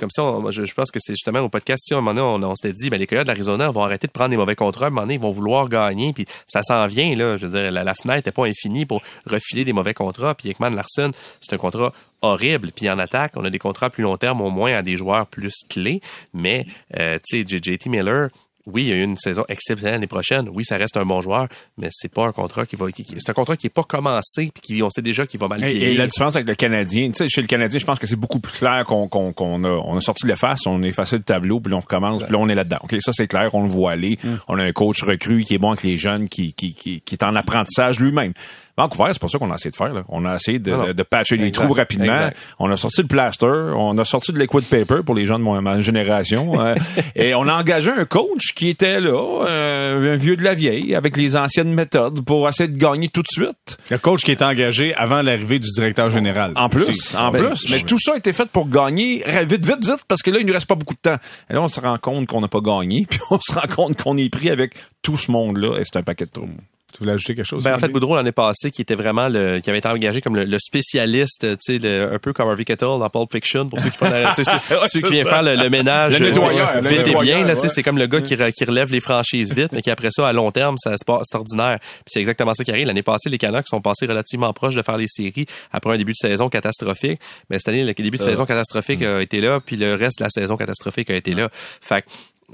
comme ça, je, pense que c'était justement au podcast, si à un moment donné, on, s'était dit, ben, les Coyotes d'Arizona vont arrêter de prendre des mauvais contrats, à un moment donné, ils vont vouloir gagner, puis ça s'en vient, là. Je veux dire, la, fenêtre n'est pas infinie pour refiler des mauvais contrats, puis Ekman Larson, c'est un contrat horrible. Puis en attaque, on a des contrats plus long terme, au moins à des joueurs plus clés, mais, euh, tu JT Miller, oui, il y a eu une saison exceptionnelle l'année prochaine. Oui, ça reste un bon joueur, mais c'est pas un contrat qui va. C'est un contrat qui est pas commencé puis qui on sait déjà qu'il va mal et, et, la différence avec le Canadien, tu sais, chez le Canadien, je pense que c'est beaucoup plus clair qu'on qu'on a on a sorti le face, on est effacé le tableau, puis on recommence, puis là on est là-dedans. Ok, ça c'est clair, on le voit aller. Mm. On a un coach recru qui est bon avec les jeunes, qui qui qui, qui est en apprentissage lui-même. Vancouver, c'est pas ça qu'on a essayé de faire. Là. On a essayé de, de, patcher les trous rapidement. On a sorti le plaster, on a sorti de liquid paper pour les gens de ma génération. Euh, [LAUGHS] et on a engagé un coach qui était là, euh, un vieux de la vieille, avec les anciennes méthodes pour essayer de gagner tout de suite. Le coach qui est engagé avant l'arrivée du directeur général. En plus, en ben, plus. Mais tout ça a été fait pour gagner vite, vite, vite, parce que là, il nous reste pas beaucoup de temps. Et là, on se rend compte qu'on n'a pas gagné, [LAUGHS] puis on se rend compte qu'on est pris avec tout ce monde-là, et c'est un paquet de trous. Tu voulais ajouter quelque chose? Ben, en fait, Boudreau, l'année passée, qui était vraiment le, qui avait été engagé comme le, spécialiste, tu sais, un peu comme Harvey Kettle dans Pulp Fiction, pour ceux qui font ceux, [LAUGHS] ceux qui viennent faire le, ménage le nettoyeur, vite et bien, là, tu sais, c'est comme le gars qui, qui relève les franchises vite, mais qui après ça, à long terme, ça c'est ordinaire. Puis c'est exactement ça qui arrive. L'année passée, les Canucks sont passés relativement proches de faire les séries après un début de saison catastrophique. Mais cette année, le début de saison catastrophique a été là, puis le reste de la saison catastrophique a été là. Fait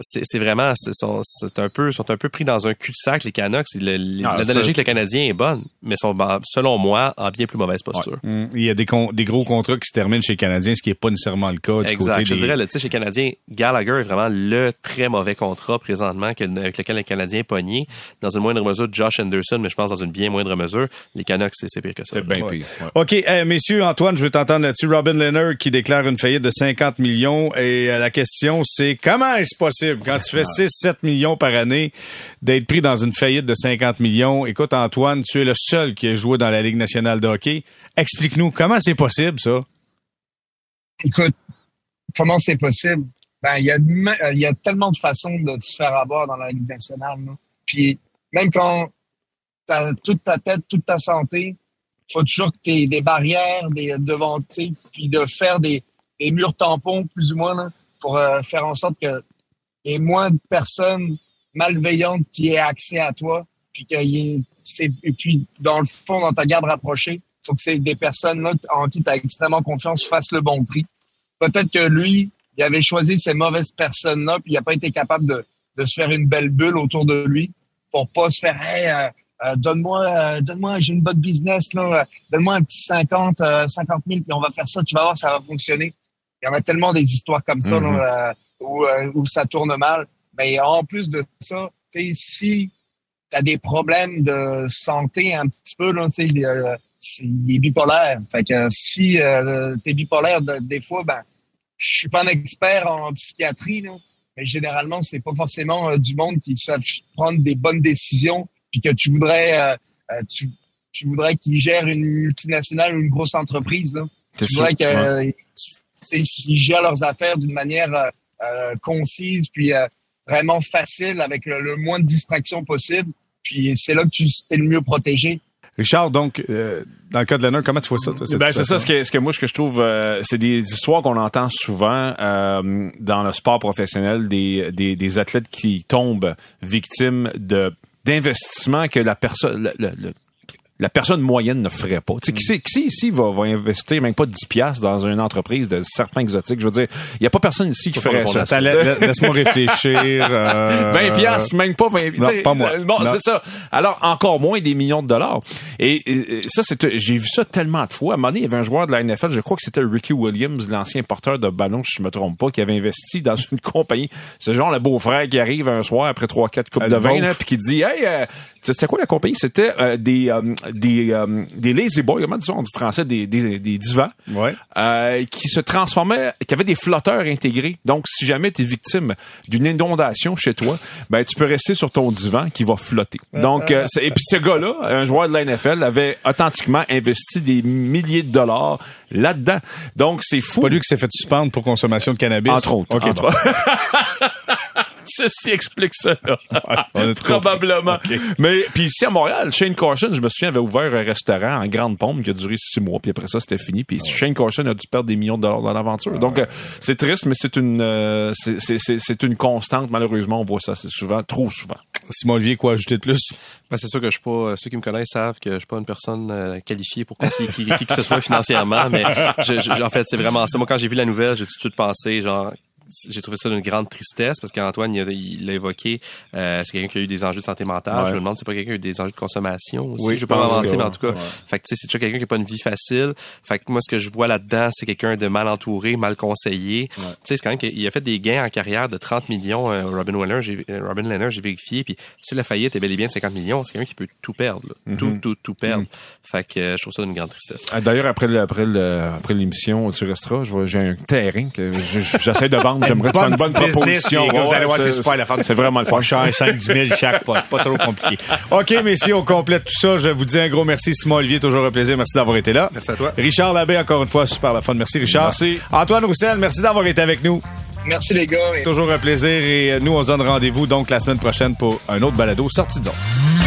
c'est vraiment c'est un peu sont un peu pris dans un cul-de-sac les Canucks. Ah, l'analogie que le Canadien est bonne mais sont selon moi en bien plus mauvaise posture. Mm. il y a des, des gros contrats qui se terminent chez les Canadiens ce qui est pas nécessairement le cas du exact. côté je dirais le chez les Canadiens Gallagher est vraiment le très mauvais contrat présentement avec lequel les Canadiens pogné dans une moindre mesure Josh Anderson mais je pense dans une bien moindre mesure les Canucks c'est pire que ça. C'est bien pire ok messieurs Antoine je vais t'entendre là-dessus. Robin Leonard qui déclare une faillite de 50 millions et euh, la question c'est comment est-ce possible quand tu fais 6-7 millions par année, d'être pris dans une faillite de 50 millions. Écoute, Antoine, tu es le seul qui a joué dans la Ligue nationale de hockey. Explique-nous, comment c'est possible, ça? Écoute, comment c'est possible? Ben, il y, a, y a tellement de façons de se faire avoir dans la Ligue nationale. Puis, même quand tu as toute ta tête, toute ta santé, faut toujours que tu des barrières des, devant, puis de faire des, des murs tampons, plus ou moins, là, pour euh, faire en sorte que et moins de personnes malveillantes qui aient accès à toi, puis et puis dans le fond, dans ta garde rapprochée, faut que c'est des personnes là en qui tu as extrêmement confiance fassent le bon tri. Peut-être que lui, il avait choisi ces mauvaises personnes-là, puis il n'a pas été capable de, de se faire une belle bulle autour de lui pour pas se faire hey, euh, euh, donne-moi euh, donne-moi j'ai une bonne business là donne-moi un petit 50 50 000 puis on va faire ça tu vas voir ça va fonctionner il y en a tellement des histoires comme ça là, où, euh, où ça tourne mal. Mais en plus de ça, si tu as des problèmes de santé un petit peu, là, euh, il est bipolaire. Fait que si euh, tu es bipolaire, des fois, ben, je suis pas un expert en psychiatrie, là, mais généralement, c'est pas forcément du monde qui savent prendre des bonnes décisions, puis que tu voudrais, tu, tu, voudrais qu'il gère une multinationale ou une grosse entreprise. Là. Tu voudrais qu'ils gèrent leurs affaires d'une manière euh, concise, puis euh, vraiment facile, avec le, moins de distractions possible. Puis c'est là que tu es le mieux protégé. Richard, donc, euh, dans le cas de Leonard, comment tu vois ça? ben, c'est ça, ce que, ce que moi, ce que je trouve, c'est des histoires qu'on entend souvent dans le sport professionnel, des, des, des, athlètes qui tombent victimes de d'investissements que la personne, la personne moyenne ne ferait pas. Tu sais, qui, c'est- qui ici va, va investir même pas 10 piastres dans une entreprise de serpents exotiques? Je veux dire, il y a pas personne ici qui ferait ça. [LAUGHS] laisse-moi réfléchir. euh, 20 piastres, même pas 20 non, tu sais, pas moi. euh, Bon, c'est ça. Alors, encore moins des millions de dollars. Et, ça, c'est, j'ai vu ça tellement de fois. À un moment donné, il y avait un joueur de la NFL, je crois que c'était Ricky Williams, l'ancien porteur de ballon, si je me trompe pas, qui avait investi dans [LAUGHS] une compagnie. C'est genre le beau-frère qui arrive un soir après 3-4 coupes Euh, de vin, puis qui dit, hey, euh, c'était quoi la compagnie? C'était euh, des, euh, des, euh, des lazy boys, comment disons en français, des, des, des divans, Ouais. euh, qui se transformaient, qui avaient des flotteurs intégrés. Donc, si jamais tu es victime d'une inondation chez toi, ben tu peux rester sur ton divan qui va flotter. Donc, euh, et puis ce gars-là, un joueur de la NFL, avait authentiquement investi des milliers de dollars là-dedans. Donc, c'est fou. Pas lui qui s'est fait suspendre pour consommation de cannabis? Entre autres. OK, entre bon. [LAUGHS] [LAUGHS] Ceci explique ça. [LAUGHS] on Probablement. Mais puis ici à Montréal, Shane Carson, je me souviens, avait ouvert un restaurant en grande pompe qui a duré six mois, puis après ça, c'était fini. Puis Shane Carson a dû perdre des millions de dollars dans l'aventure. Donc euh, c'est triste, mais c'est une euh, c'est- c'est c'est- c'est une constante. Malheureusement, on voit ça assez souvent, trop souvent. Simon Olivier, quoi ajouter de plus? Ben, c'est sûr que je suis pas, euh, ceux qui me connaissent savent que je suis pas une personne euh, qualifiée pour conseiller qui, qui que ce soit financièrement, mais je, je- en fait, c'est vraiment ça. Moi, quand j'ai vu la nouvelle, j'ai tout de suite pensé, genre, j'ai trouvé ça d'une grande tristesse parce qu'Antoine, il l'a évoqué, euh, c'est quelqu'un qui a eu des enjeux de santé mentale. Ouais. Je me demande si c'est pas quelqu'un qui a eu des enjeux de consommation aussi. Oui, je vais pas m'avancer, mais en ouais. tout cas, Ouais. fait que, c'est déjà quelqu'un qui a pas une vie facile. Fait que moi, ce que je vois là-dedans, c'est quelqu'un de mal entouré, mal conseillé. Tu sais, c'est quand même qu'il a fait des gains en carrière de 30 millions, euh, Robin Leonard, j'ai, euh, Robin Leonard, j'ai vérifié. Puis si la faillite est bel et bien de 50 millions, c'est quelqu'un qui peut tout perdre, là. Tout, tout, tout perdre. Fait que euh, je trouve ça d'une grande tristesse. Ah, D'ailleurs, après le- après le- après l'émission, tu resteras. J'ai un terrain que je- je- j'essaie de vendre. J'aimerais te faire une bonne proposition. les gars, vous allez voir, c'est c'est- super la fun. C'est vraiment le fun. Pas cher, 5 10 000 chaque fois. C'est pas trop compliqué. OK, messieurs, on complète tout ça. Je vous dis un gros merci. Simon Olivier, toujours un plaisir. Merci d'avoir été là. Merci à toi. Richard Labbé, encore une fois, super la fun. Merci, Richard. Merci. Antoine Roussel, merci d'avoir été avec nous. Merci les gars. Toujours un plaisir. Et nous, on se donne rendez-vous donc la semaine prochaine pour un autre balado sortie de zone.